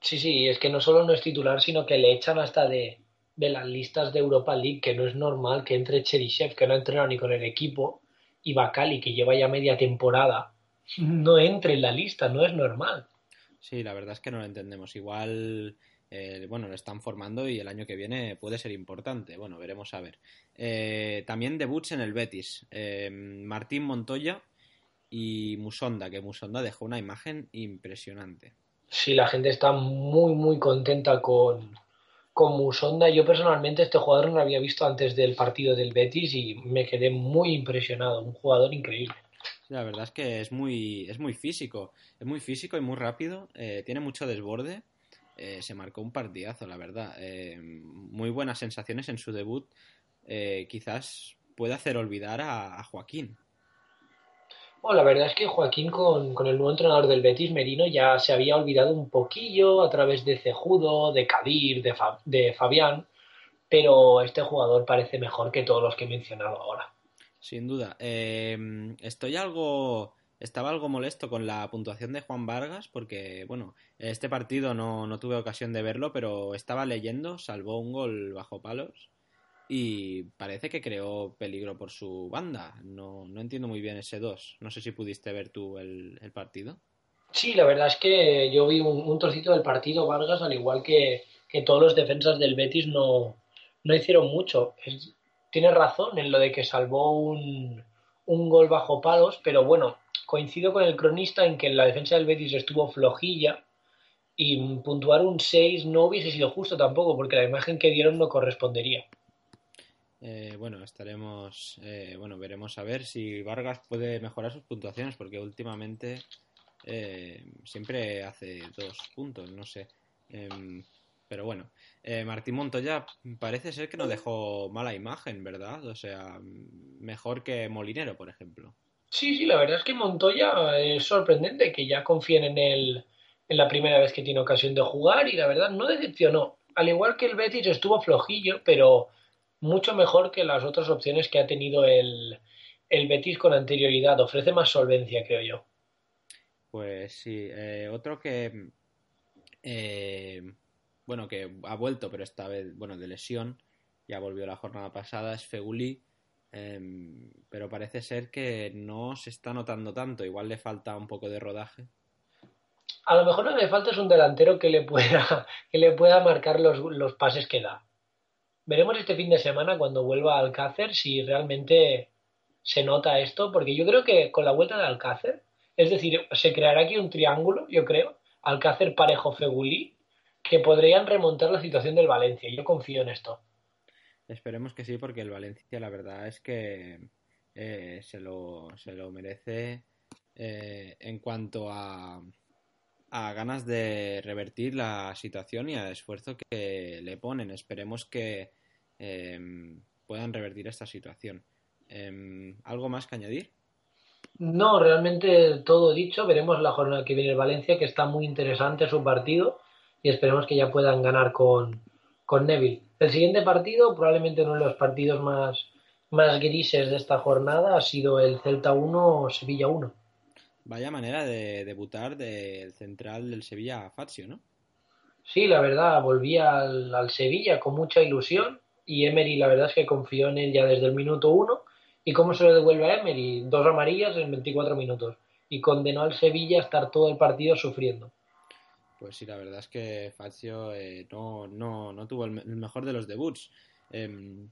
Sí, sí, es que no solo no es titular, sino que le echan hasta de, de las listas de Europa League, que no es normal que entre Cherisev, que no ha entrenado ni con el equipo, y Bacali, que lleva ya media temporada, no entre en la lista, no es normal. Sí, la verdad es que no lo entendemos. Igual, eh, bueno, lo están formando y el año que viene puede ser importante. Bueno, veremos a ver. Eh, también debuts en el Betis. Eh, Martín Montoya y Musonda, que Musonda dejó una imagen impresionante. Sí, la gente está muy, muy contenta con, con Musonda. Yo personalmente este jugador no lo había visto antes del partido del Betis y me quedé muy impresionado. Un jugador increíble. La verdad es que es muy, es muy físico. Es muy físico y muy rápido. Eh, tiene mucho desborde. Eh, se marcó un partidazo, la verdad. Eh, muy buenas sensaciones en su debut. quizás pueda hacer olvidar a Joaquín. Bueno, la verdad es que Joaquín con, el nuevo entrenador del Betis, Merino, ya se había olvidado un poquillo a través de Cejudo, de Kadir, de, de Fabián, pero este jugador parece mejor que todos los que he mencionado ahora. Sin duda. Em, estoy algo... Estaba algo molesto con la puntuación de Juan Vargas porque, bueno, este partido no, no tuve ocasión de verlo, pero estaba leyendo, salvó un gol bajo palos y parece que creó peligro por su banda. No, no entiendo muy bien ese 2. No sé si pudiste ver tú el, partido. Sí, la verdad es que yo vi un, trocito del partido Vargas, al igual que, todos los defensas del Betis no, no hicieron mucho. tiene razón en lo de que salvó un, un gol bajo palos, pero bueno, coincido con el cronista en que la defensa del Betis estuvo flojilla y puntuar un 6 no hubiese sido justo tampoco, porque la imagen que dieron no correspondería. Eh, bueno, estaremos, eh, bueno, veremos a ver si Vargas puede mejorar sus puntuaciones, porque últimamente eh, siempre hace dos puntos, no sé. Em, pero bueno, eh, Martín Montoya parece ser que no dejó mala imagen, ¿verdad? O sea, mejor que Molinero, por ejemplo. Sí, sí, la verdad es que Montoya es sorprendente que ya confíen en él en la primera vez que tiene ocasión de jugar y la verdad no decepcionó. Al igual que el Betis estuvo flojillo, pero mucho mejor que las otras opciones que ha tenido el, el Betis con anterioridad. Ofrece más solvencia, creo yo. Pues sí, eh, otro que, eh, bueno, que ha vuelto, pero esta vez, bueno, de lesión, ya volvió la jornada pasada, es Feguli, em, pero parece ser que no se está notando tanto, igual le falta un poco de rodaje. A lo mejor lo que le falta es un delantero que le pueda, que le pueda marcar los, los pases que da. Veremos este fin de semana cuando vuelva a Alcácer si realmente se nota esto, porque yo creo que con la vuelta de Alcácer es decir, se creará aquí un triángulo, yo creo, Alcácer Parejo Fegulí, que podrían remontar la situación del Valencia. Yo confío en esto. Esperemos que sí, porque el Valencia la verdad es que eh, se, lo, se, lo, merece eh, en cuanto a, a ganas de revertir la situación y al esfuerzo que le ponen. Esperemos que eh, puedan revertir esta situación. Em, ¿Algo más que añadir? No, realmente todo dicho. Veremos la jornada que viene el Valencia, que está muy interesante su partido y esperemos que ya puedan ganar con, con Neville. El siguiente partido, probablemente uno de los partidos más, más grises de esta jornada, ha sido el Celta 1, Sevilla 1. Vaya manera de debutar del central del Sevilla Fazio, ¿no? Sí, la verdad, volvía al, al Sevilla con mucha ilusión y Emery la verdad es que confió en él ya desde el minuto 1 ¿Y cómo se lo devuelve a Emery? Dos amarillas en 24 minutos. Y condenó al Sevilla a estar todo el partido sufriendo. Pues sí, la verdad es que Fazio eh, no, no, no, tuvo el, mejor de los debuts. Eh,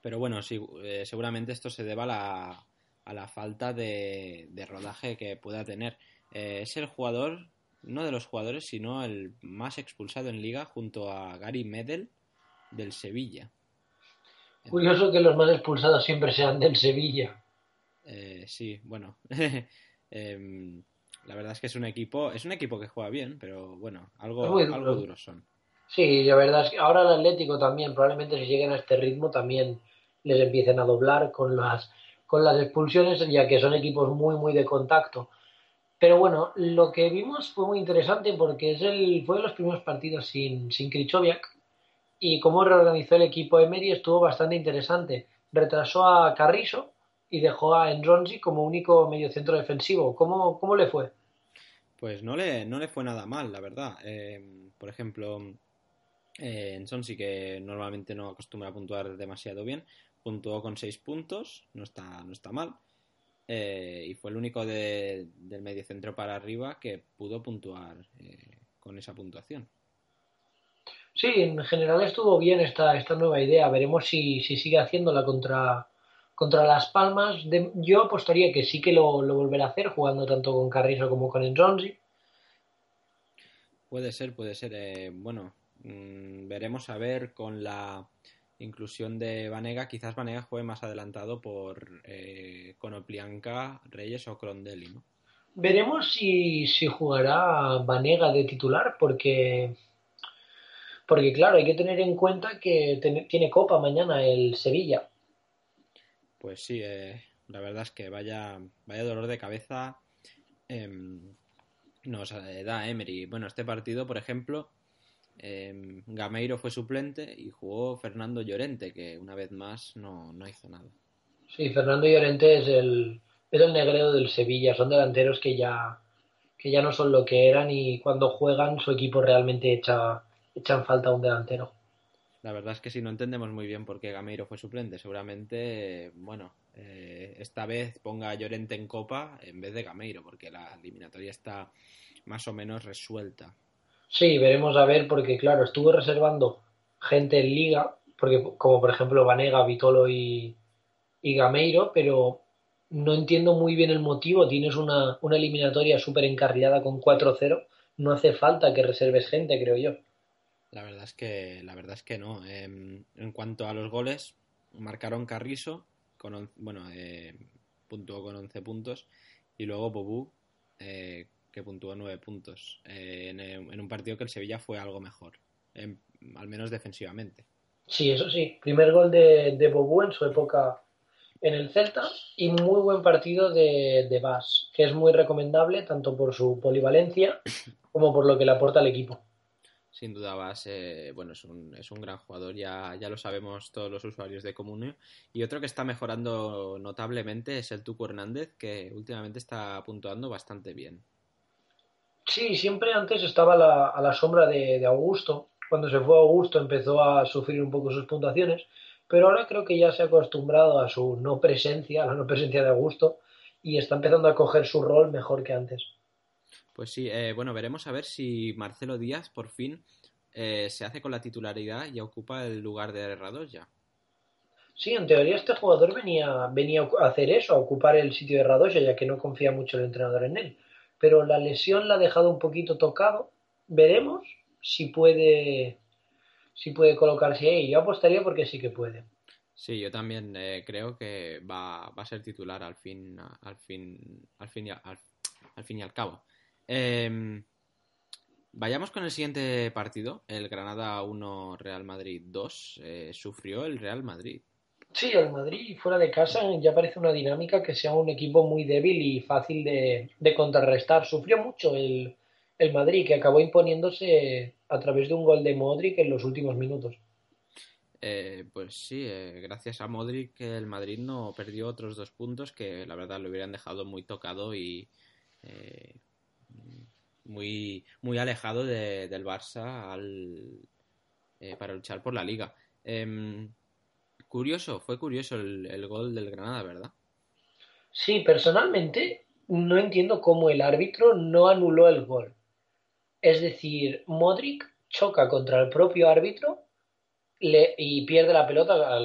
pero bueno, sí, eh, seguramente esto se deba a la, a la falta de, de, rodaje que pueda tener. Eh, es el jugador, no de los jugadores, sino el más expulsado en liga junto a Gary Medel del Sevilla. Curioso que los más expulsados siempre sean del Sevilla. Eh, sí, bueno. eh, la verdad es que es un equipo, es un equipo que juega bien, pero bueno, algo, duro. algo duros son. Sí, la verdad es que ahora el Atlético también, probablemente si lleguen a este ritmo también les empiecen a doblar con las, con las expulsiones, ya que son equipos muy, muy de contacto. Pero bueno, lo que vimos fue muy interesante porque es el, fue de los primeros partidos sin, sin Krichoviak, y cómo reorganizó el equipo Emery estuvo bastante interesante. Retrasó a Carrizo y dejó a Enronzi como único mediocentro defensivo. ¿Cómo, ¿Cómo, le fue? Pues no le, no le fue nada mal, la verdad. Eh, por ejemplo, eh, que normalmente no acostumbra a puntuar demasiado bien, puntuó con 6 puntos, no está, no está mal. Eh, y fue el único de, del mediocentro para arriba que pudo puntuar eh, con esa puntuación. Sí, en general estuvo bien esta, esta nueva idea. Veremos si, si sigue haciéndola contra, contra Las Palmas. De, yo apostaría que sí que lo, lo, volverá a hacer, jugando tanto con Carrizo como con Enronzi. Puede ser, puede ser. Eh, bueno, mmm, veremos a ver con la inclusión de Vanega. Quizás Vanega juegue más adelantado por eh, Conoplianca, Reyes o Crondelli, ¿no? Veremos si, si jugará Vanega de titular, porque porque claro, hay que tener en cuenta que ten, tiene copa mañana el Sevilla. Pues sí, eh, la verdad es que vaya, vaya dolor de cabeza eh, nos da Emery. Bueno, este partido, por ejemplo, eh, Gameiro fue suplente y jugó Fernando Llorente, que una vez más no, no hizo nada. Sí, Fernando Llorente es el, es el negrero del Sevilla. Son delanteros que ya, que ya no son lo que eran y cuando juegan su equipo realmente echa echan falta un delantero. La verdad es que si no entendemos muy bien por qué Gameiro fue suplente. Seguramente, bueno, eh, esta vez ponga a Llorente en copa en vez de Gameiro, porque la eliminatoria está más o menos resuelta. Sí, veremos a ver, porque claro, estuvo reservando gente en liga, porque como por ejemplo Vanega, Vitolo y, y Gameiro, pero no entiendo muy bien el motivo. Tienes una, una eliminatoria súper encarrilada con 4-0. No hace falta que reserves gente, creo yo. La verdad es que, la verdad es que no. Eh, en cuanto a los goles, marcaron Carrizo, con bueno, eh, puntuó con 11 puntos, y luego Bobú, eh, que puntuó nueve puntos eh, en, un partido que el Sevilla fue algo mejor, al menos defensivamente. Sí, eso sí. Primer gol de, de Bobu en su época en el Celta y muy buen partido de, de Bas, que es muy recomendable tanto por su polivalencia como por lo que le aporta al equipo. Sin duda Bas, eh, bueno, es un, es un gran jugador, ya, ya lo sabemos todos los usuarios de Comunio. Y otro que está mejorando notablemente es el Tuco Hernández, que últimamente está puntuando bastante bien. Sí, siempre antes estaba a la sombra de, de Augusto. Cuando se fue Augusto empezó a sufrir un poco sus puntuaciones pero ahora creo que ya se ha acostumbrado a su no presencia, a la no presencia de Augusto, y está empezando a coger su rol mejor que antes. Pues sí, eh, bueno, veremos a ver si Marcelo Díaz por fin eh, se hace con la titularidad y ocupa el lugar de Radoya. Sí, en teoría este jugador venía, venía a hacer eso, a ocupar el sitio de Radoya, ya que no confía mucho el entrenador en él. Pero la lesión la ha dejado un poquito tocado. Veremos si puede si puede colocarse ahí. Yo apostaría porque sí que puede. Sí, yo también eh, creo que va, va, a ser titular al fin, al fin, al fin y al, fin y al cabo. Em, vayamos con el siguiente partido, el Granada 1 Real Madrid 2. Eh, sufrió el Real Madrid. Sí, el Madrid fuera de casa ya parece una dinámica que sea un equipo muy débil y fácil de, de contrarrestar. Sufrió mucho el, el Madrid, que acabó imponiéndose a través de un gol de Modric en los últimos minutos. Eh, pues sí, eh, gracias a Modric el Madrid no perdió otros dos puntos que la verdad lo hubieran dejado muy tocado y eh, muy, muy alejado del Barça al, para luchar por la liga. Em, curioso, fue curioso el, el gol del Granada, ¿verdad? Sí, personalmente no entiendo cómo el árbitro no anuló el gol. Es decir, Modric choca contra el propio árbitro y pierde la pelota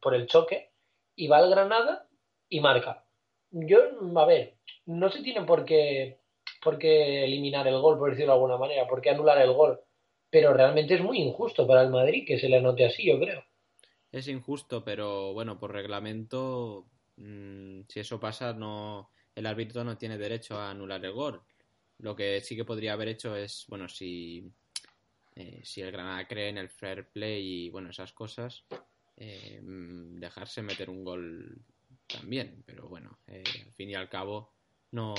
por el choque y va al Granada y marca. Yo, a ver, no se tiene por qué, por qué eliminar el gol, por decirlo de alguna manera, por qué anular el gol, pero realmente es muy injusto para el Madrid que se le anote así, yo creo. Es injusto, pero bueno, por reglamento, mm, si eso pasa, no, el árbitro no tiene derecho a anular el gol. Lo que sí que podría haber hecho es, bueno, si, eh, si el Granada cree en el fair play y, bueno, esas cosas, eh, dejarse meter un gol también. Pero bueno, eh, al fin y al cabo no,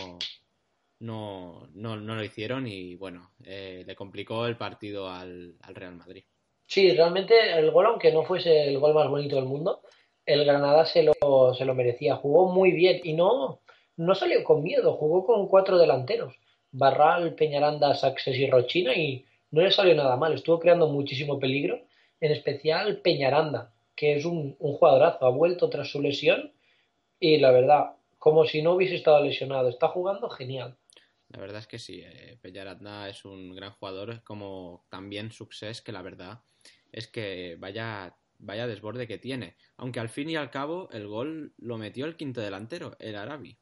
no, no, no lo hicieron y, bueno, le complicó el partido al, al Real Madrid. Sí, realmente el gol, aunque no fuese el gol más bonito del mundo, el Granada se lo, se lo merecía. Jugó muy bien y no, no salió con miedo, jugó con cuatro delanteros. Barral, Peñaranda, Saxes y Rochina y no le salió nada mal. Estuvo creando muchísimo peligro, en especial Peñaranda, que es un, un jugadorazo. Ha vuelto tras su lesión y la verdad, como si no hubiese estado lesionado. Está jugando genial. La verdad es que sí, eh, Peñaranda es un gran jugador, como también Success, que la verdad es que vaya, vaya desborde que tiene. Aunque al fin y al cabo el gol lo metió el quinto delantero, el Arabi.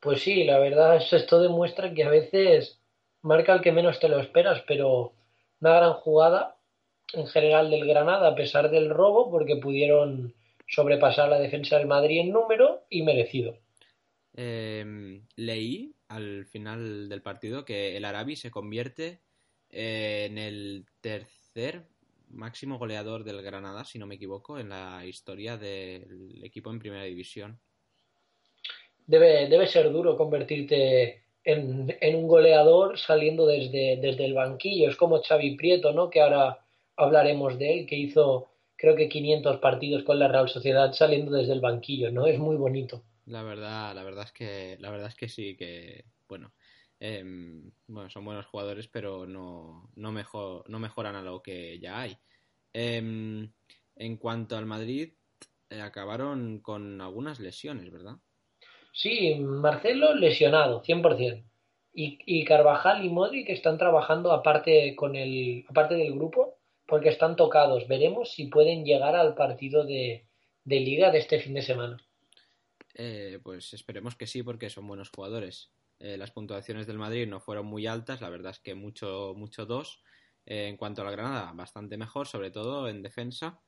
Pues sí, la verdad es esto demuestra que a veces marca el que menos te lo esperas, pero una gran jugada en general del Granada a pesar del robo porque pudieron sobrepasar la defensa del Madrid en número y merecido. Em, leí al final del partido que el Arabi se convierte en el tercer máximo goleador del Granada, si no me equivoco, en la historia del equipo en primera división debe, debe ser duro convertirte en, en, un goleador saliendo desde, desde el banquillo. Es como Xavi Prieto, ¿no? Que ahora hablaremos de él, que hizo creo que 500 partidos con la Real Sociedad saliendo desde el banquillo, ¿no? Es muy bonito. La verdad, la verdad es que, la verdad es que sí, que bueno, eh, bueno, son buenos jugadores, pero no, no, mejor, no mejoran a lo que ya hay. Eh, en cuanto al Madrid, eh, acabaron con algunas lesiones, ¿verdad? Sí, Marcelo lesionado, 100%. Y, y Carvajal y Modric están trabajando aparte, con el, aparte del grupo porque están tocados. Veremos si pueden llegar al partido de, de liga de este fin de semana. Eh, pues esperemos que sí, porque son buenos jugadores. Eh, las puntuaciones del Madrid no fueron muy altas, la verdad es que mucho, mucho dos. Eh, en cuanto a la Granada, bastante mejor, sobre todo en defensa.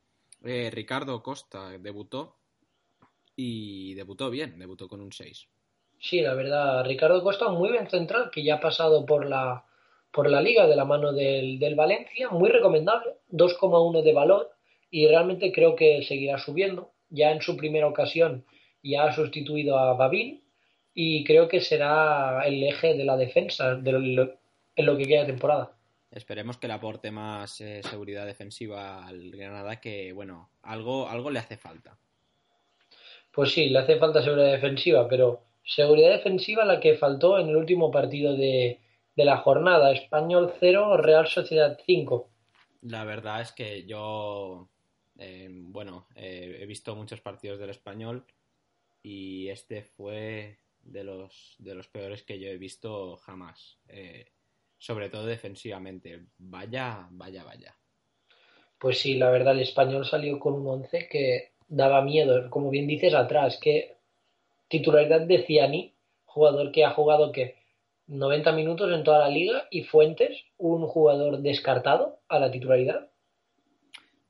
Eh, Ricardo Costa debutó y debutó bien, debutó con un 6. Sí, la verdad, Ricardo Costa, muy bien central, que ya ha pasado por la, por la liga de la mano del, del Valencia, muy recomendable, 2,1 de valor y realmente creo que seguirá subiendo. Ya en su primera ocasión ya ha sustituido a Babín y creo que será el eje de la defensa de lo, en lo que queda de temporada. Esperemos que le aporte más eh, seguridad defensiva al Granada, que bueno, algo, algo le hace falta. Pues sí, le hace falta seguridad defensiva, pero seguridad defensiva la que faltó en el último partido de, de la jornada. Español 0, Real Sociedad 5. La verdad es que yo, eh, bueno, eh, he visto muchos partidos del español y este fue de los, de los peores que yo he visto jamás. Eh, sobre todo defensivamente. Vaya, vaya, vaya. Pues sí, la verdad, el español salió con un 11 que daba miedo, como bien dices, atrás, que titularidad de Ciani, jugador que ha jugado que 90 minutos en toda la liga y Fuentes, un jugador descartado a la titularidad.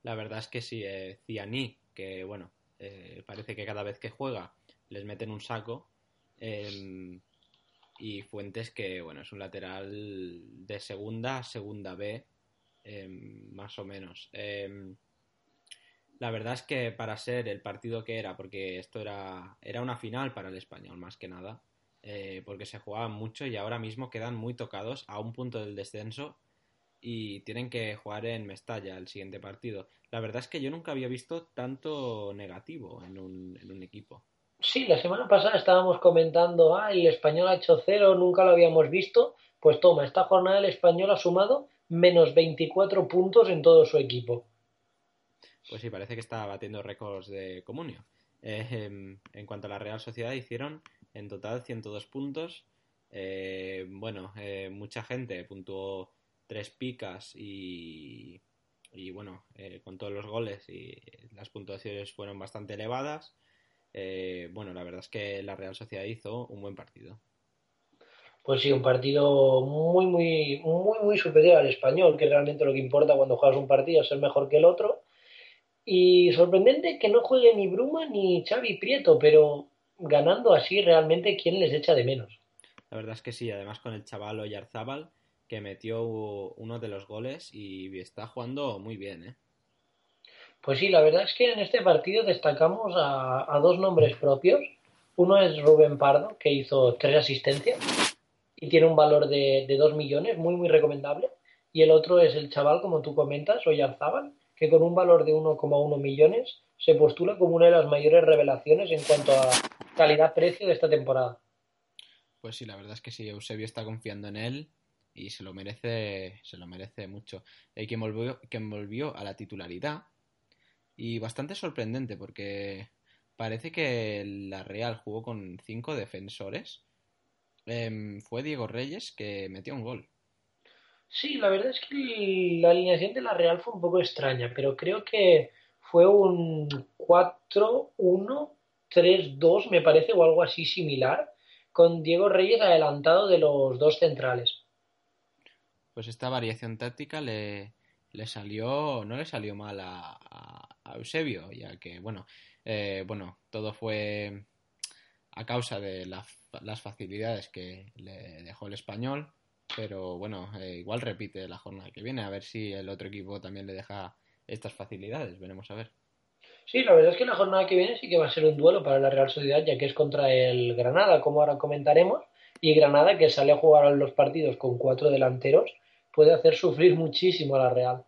La verdad es que sí, eh, Ciani, que bueno, eh, parece que cada vez que juega les meten un saco. Eh, y Fuentes, que bueno, es un lateral de segunda, segunda B, em, más o menos. Em, la verdad es que para ser el partido que era, porque esto era, era una final para el español, más que nada, eh, porque se jugaban mucho y ahora mismo quedan muy tocados a un punto del descenso y tienen que jugar en Mestalla el siguiente partido. La verdad es que yo nunca había visto tanto negativo en un, en un equipo. Sí, la semana pasada estábamos comentando, ah, el español ha hecho cero, nunca lo habíamos visto. Pues toma, esta jornada el español ha sumado menos 24 puntos en todo su equipo. Pues sí, parece que está batiendo récords de comunio. Eh, en cuanto a la Real Sociedad, hicieron en total 102 puntos. Eh, bueno, eh, mucha gente puntuó tres picas y, y bueno, con todos los goles y las puntuaciones fueron bastante elevadas. Eh, bueno, la verdad es que la Real Sociedad hizo un buen partido. Pues sí, un partido muy, muy, muy, muy superior al español, que realmente lo que importa cuando juegas un partido es ser mejor que el otro. Y sorprendente que no juegue ni Bruma ni Xavi Prieto, pero ganando así realmente, ¿quién les echa de menos? La verdad es que sí, además con el chaval Oyarzábal, que metió uno de los goles y está jugando muy bien, ¿eh? Pues sí, la verdad es que en este partido destacamos a, dos nombres propios. Uno es Rubén Pardo, que hizo tres asistencias y tiene un valor de, de 2 millones, muy, muy recomendable. Y el otro es el chaval, como tú comentas, Oyarzábal, que con un valor de 1,1 millones se postula como una de las mayores revelaciones en cuanto a calidad-precio de esta temporada. Pues sí, la verdad es que sí, Eusebio está confiando en él y se lo merece, se lo merece mucho. Y quien volvió, quien volvió a la titularidad y bastante sorprendente porque parece que la Real jugó con cinco defensores. Em, fue Diego Reyes que metió un gol. Sí, la verdad es que la alineación de la Real fue un poco extraña, pero creo que fue un 4-1-3-2, me parece, o algo así similar, con Diego Reyes adelantado de los dos centrales. Pues esta variación táctica le, le salió, no le salió mal a, Eusebio, ya que, bueno, eh, bueno, todo fue a causa de las facilidades que le dejó el español, pero bueno, eh, igual repite la jornada que viene, a ver si el otro equipo también le deja estas facilidades, veremos a ver. Sí, la verdad es que la jornada que viene sí que va a ser un duelo para la Real Sociedad, ya que es contra el Granada, como ahora comentaremos, y Granada, que sale a jugar los partidos con cuatro delanteros, puede hacer sufrir muchísimo a la Real.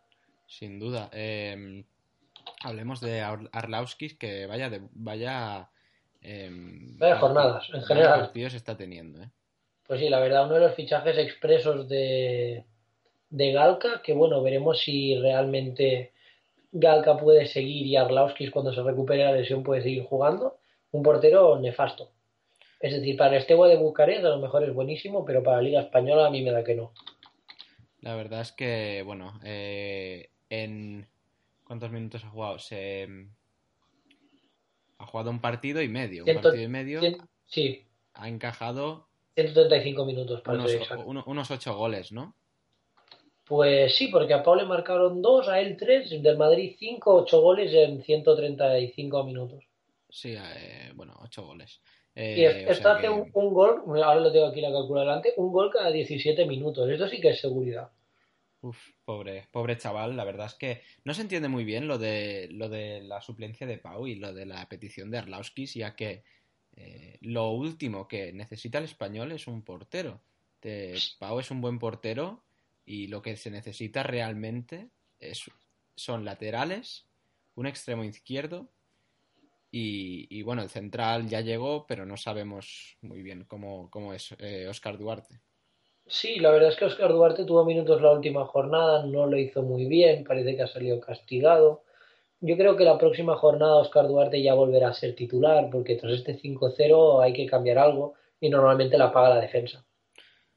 Sin duda. Em, hablemos de Arlauskis, que vaya, de, vaya, em, vaya jornadas, en general. partidos está teniendo. ¿eh? Pues sí, la verdad, uno de los fichajes expresos de, de Galca, que bueno, veremos si realmente Galca puede seguir y Arlauskis cuando se recupere la lesión puede seguir jugando. Un portero nefasto. Es decir, para el Estegua de Bucarest a lo mejor es buenísimo, pero para la Liga Española a mí me da que no. La verdad es que, bueno, eh, en... ¿Cuántos minutos ha jugado? Se... Ha jugado un partido y medio. un partido y medio. sí. Ha encajado... 135 minutos, para unos, unos 8 goles, ¿no? Pues sí, porque a Pau le marcaron 2, a él 3, del Madrid 5, 8 goles en 135 minutos. Sí, eh, bueno, 8 goles. y esto hace un, gol, ahora lo tengo aquí la calculadora delante, un gol cada 17 minutos. Esto sí que es seguridad. Uf, pobre, pobre chaval, la verdad es que no se entiende muy bien lo de, lo de la suplencia de Pau y lo de la petición de Arlauskis, ya que eh, lo último que necesita el español es un portero. Pau es un buen portero y lo que se necesita realmente es, son laterales, un extremo izquierdo y, bueno, el central ya llegó, pero no sabemos muy bien cómo, cómo es Oscar eh, Duarte. Sí, la verdad es que Oscar Duarte tuvo minutos la última jornada, no lo hizo muy bien, parece que ha salido castigado. Yo creo que la próxima jornada Oscar Duarte ya volverá a ser titular, porque tras este 5-0 hay que cambiar algo y normalmente la paga la defensa.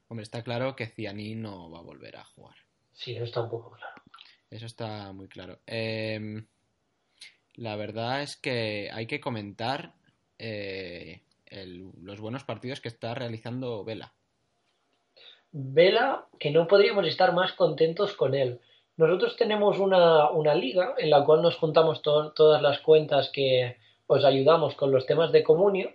Hombre, está claro que Ciani no va a volver a jugar. Sí, eso está un poco claro. Eso está muy claro. Em, la verdad es que hay que comentar eh, los buenos partidos que está realizando Vela. Vela, que no podríamos estar más contentos con él. Nosotros tenemos una, una liga en la cual nos juntamos todas las cuentas que os ayudamos con los temas de comunio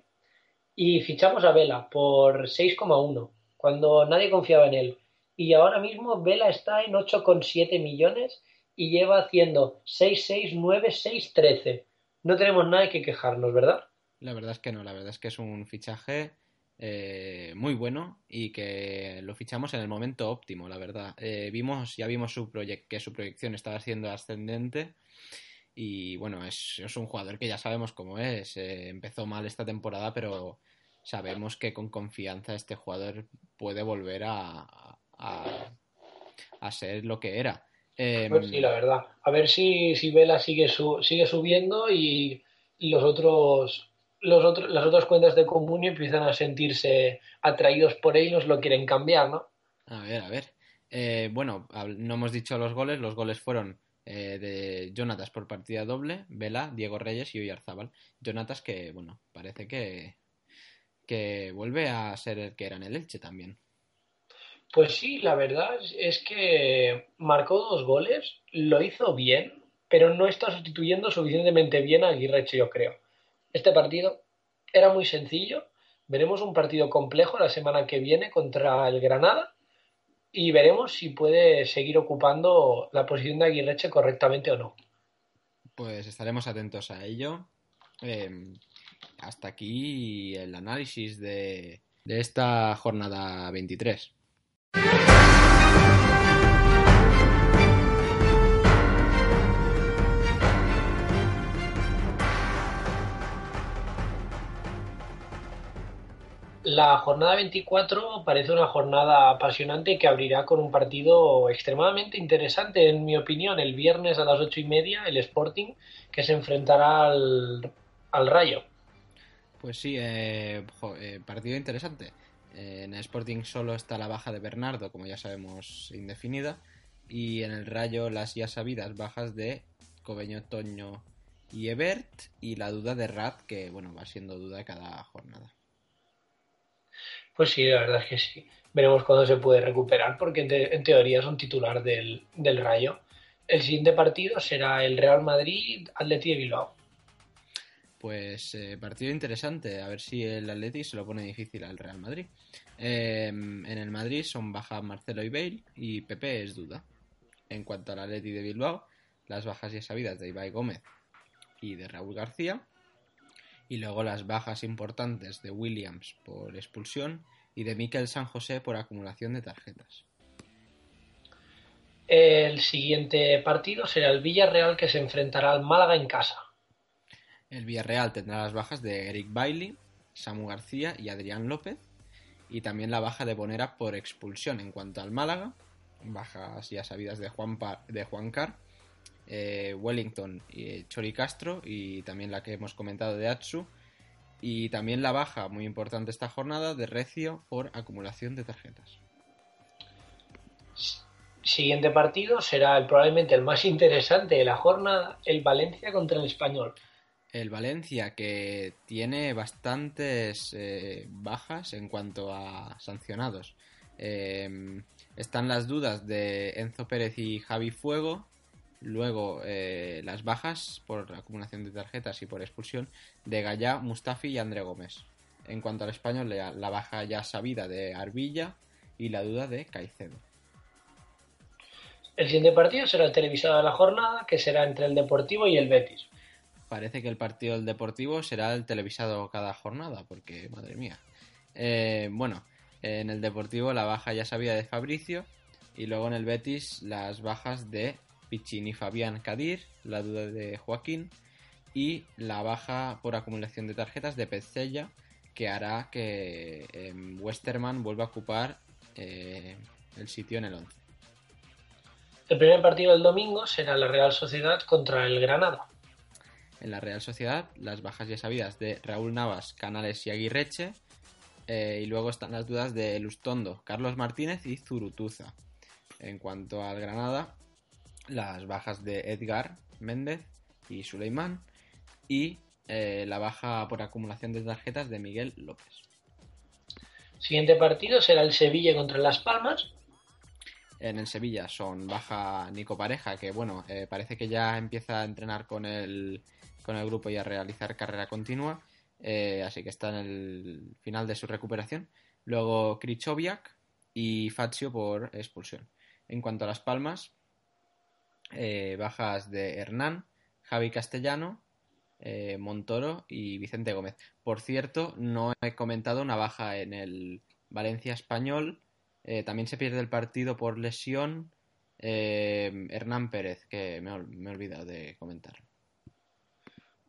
y fichamos a Vela por 6,1 cuando nadie confiaba en él. Y ahora mismo Vela está en 8,7 millones y lleva haciendo 6, 9, 6, 13. No tenemos nada que quejarnos, ¿verdad? La verdad es que no, la verdad es que es un fichaje eh, muy bueno y que lo fichamos en el momento óptimo, la verdad. Eh, vimos, ya vimos su que su proyección estaba siendo ascendente y bueno, es, un jugador que ya sabemos cómo es. Eh, empezó mal esta temporada, pero sabemos que con confianza este jugador puede volver a, a, ser lo que era. pues sí, la verdad. A ver si, si Vela sigue, sigue subiendo y los otros los las otras cuentas de comunio empiezan a sentirse atraídos por nos lo quieren cambiar, ¿no? A ver, a ver. Eh, bueno, no hemos dicho los goles. Los goles fueron eh, de Jonatas por partida doble, Vela, Diego Reyes y Oyarzábal. Jonatas que, bueno, parece que, que vuelve a ser el que era en el Elche también. Pues sí, la verdad es que marcó dos goles, lo hizo bien, pero no está sustituyendo suficientemente bien a Aguirreche, yo creo. Este partido era muy sencillo. Veremos un partido complejo la semana que viene contra el Granada y veremos si puede seguir ocupando la posición de Aguirreche correctamente o no. Pues estaremos atentos a ello. Em, hasta aquí el análisis de, esta jornada 23. La jornada 24 parece una jornada apasionante que abrirá con un partido extremadamente interesante, en mi opinión, el viernes a las ocho y media, el Sporting, que se enfrentará al, Rayo. Pues sí, eh, eh, partido interesante. Eh, en el Sporting solo está la baja de Bernardo, como ya sabemos, indefinida, y en el Rayo las ya sabidas bajas de Cobeño, Toño y Ebert, y la duda de Rat, que bueno, va siendo duda cada jornada. Pues sí, la verdad es que sí. Veremos cuándo se puede recuperar, porque en, teoría es un titular del, Rayo. El siguiente partido será el Real Madrid Atleti de Bilbao. Pues eh, partido interesante, a ver si el Atleti se lo pone difícil al Real Madrid. Em, en el Madrid son bajas Marcelo y Bale y Pepe es duda. En cuanto al Atleti de Bilbao, las bajas ya sabidas de Ibai Gómez y de Raúl García y luego las bajas importantes de Williams por expulsión y de Miquel San José por acumulación de tarjetas. El siguiente partido será el Villarreal que se enfrentará al Málaga en casa. El Villarreal tendrá las bajas de Eric Bailey, Samu García y Adrián López y también la baja de Bonera por expulsión en cuanto al Málaga, bajas ya sabidas de Juan, de Juan Car eh, Wellington y Chori Castro y también la que hemos comentado de Atsu y también la baja muy importante esta jornada de Recio por acumulación de tarjetas. Siguiente partido será el, probablemente el más interesante de la jornada, el Valencia contra el Español. El Valencia que tiene bastantes eh, bajas en cuanto a sancionados. Eh, están las dudas de Enzo Pérez y Javi Fuego, Luego, eh, las bajas por acumulación de tarjetas y por expulsión de Gallá, Mustafi y André Gómez. En cuanto al español, la, baja ya sabida de Arbilla y la duda de Caicedo. El siguiente partido será el televisado de la jornada, que será entre el Deportivo y el Betis. Parece que el partido del Deportivo será el televisado cada jornada, porque madre mía. Eh, bueno, en el Deportivo la baja ya sabía de Fabricio y luego en el Betis las bajas de Piccini Fabián Kadir, la duda de Joaquín y la baja por acumulación de tarjetas de Pezzella que hará que eh, Westerman vuelva a ocupar eh, el sitio en el 11. El primer partido del domingo será la Real Sociedad contra el Granada. En la Real Sociedad, las bajas ya sabidas de Raúl Navas, Canales y Aguirreche. Eh, y luego están las dudas de Lustondo, Carlos Martínez y Zurutuza. En cuanto al Granada, las bajas de Edgar Méndez y Suleimán. Y eh, la baja por acumulación de tarjetas de Miguel López. Siguiente partido será el Sevilla contra Las Palmas. En el Sevilla son baja Nico Pareja, que bueno, eh, parece que ya empieza a entrenar con el, con el grupo y a realizar carrera continua, eh, así que está en el final de su recuperación. Luego Krichoviak y Fazio por expulsión. En cuanto a Las Palmas, eh, bajas de Hernán, Javi Castellano, Montoro y Vicente Gómez. Por cierto, no he comentado una baja en el Valencia español eh, también se pierde el partido por lesión eh, Hernán Pérez, que me, he olvidado de comentar.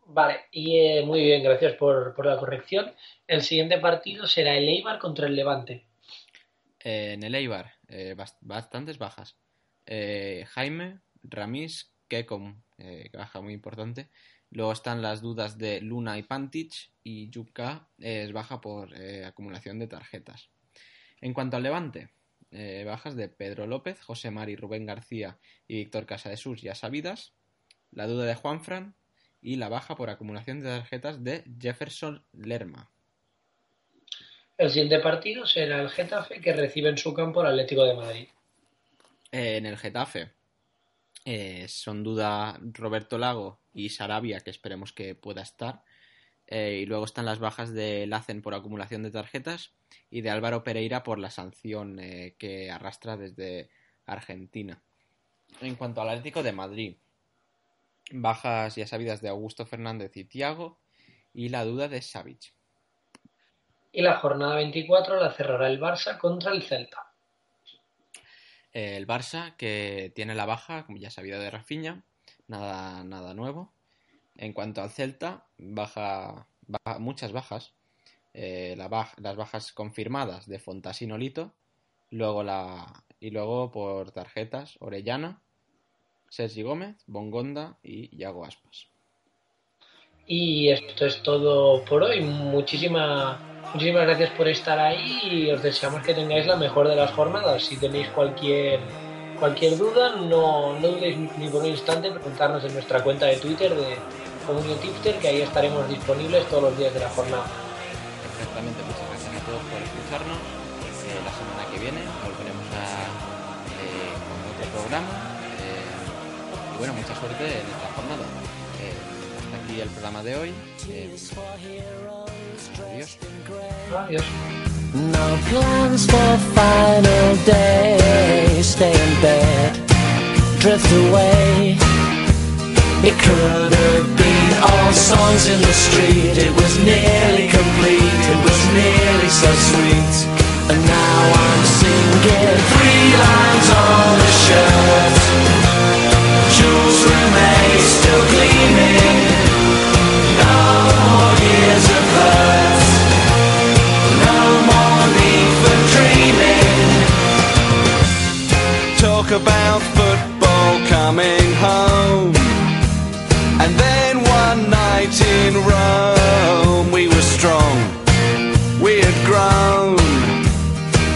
Vale, y eh, muy bien, gracias por, la corrección. El siguiente partido será el Eibar contra el Levante. en el Eibar, bastantes bajas. Jaime, Ramis, Kekom, baja muy importante. Luego están las dudas de Luna y Pantich y Yuka es baja por acumulación de tarjetas. En cuanto al Levante, eh, bajas de Pedro López, José Mari, Rubén García y Víctor Casadesús ya sabidas, la duda de Juanfran y la baja por acumulación de tarjetas de Jefferson Lerma. El siguiente partido será el Getafe que recibe en su campo el Atlético de Madrid. Eh, en el Getafe eh, son duda Roberto Lago y Sarabia, que esperemos que pueda estar. y luego están las bajas de Lacen por acumulación de tarjetas y de Álvaro Pereira por la sanción eh, que arrastra desde Argentina. En cuanto al Atlético de Madrid, bajas ya sabidas de Augusto Fernández y Tiago y la duda de Savic. Y la jornada 24 la cerrará el Barça contra el Celta. El Barça que tiene la baja, como ya sabido de Rafinha, nada, nada nuevo. En cuanto al Celta, baja, baja muchas bajas eh, las bajas confirmadas de Fontasinolito, luego la y luego por tarjetas Orellana, Sergi Gómez, Bongonda y Yago Aspas. Y esto es todo por hoy. Muchísimas, muchísimas gracias por estar ahí y os deseamos que tengáis la mejor de las jornadas. Si tenéis cualquier cualquier duda, no, no dudéis ni por un instante preguntarnos en nuestra cuenta de Twitter de Comunio Tipster, que ahí estaremos disponibles todos los días de la jornada. Exactamente, muchas gracias a todos por escucharnos. Eh, la semana que viene volveremos a, eh, con otro programa. Eh, y bueno, mucha suerte en esta jornada. hasta aquí el programa de hoy. Adiós. No plans for final day. Stay in bed, drift away. It could have been all songs in the street. It was nearly complete. It was nearly so sweet. And now I'm singing three lines on a shirt. Jules remains still gleaming. Talk about football coming home. And then one night in Rome, we were strong, we had grown.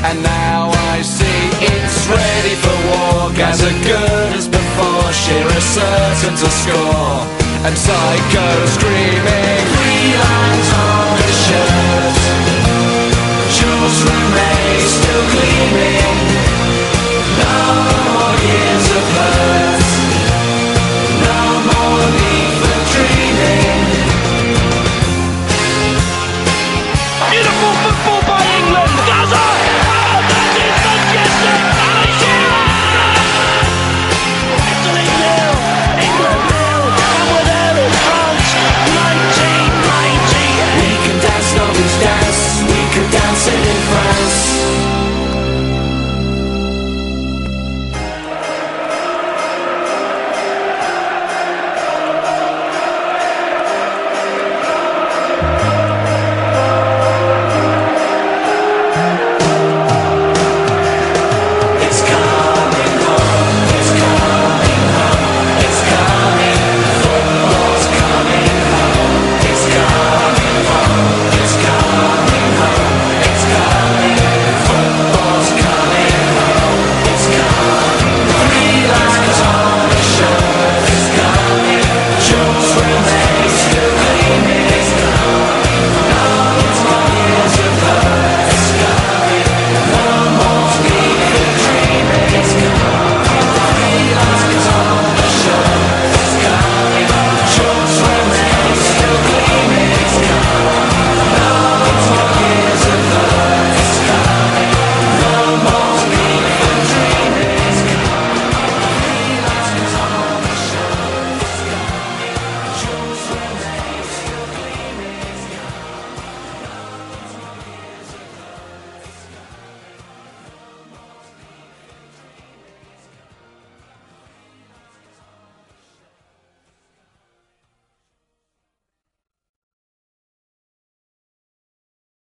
And now I see it's ready for war, as good as before. Shearer certain to score, and Psycho screaming, three lines on his shirt. Jules remains still clean.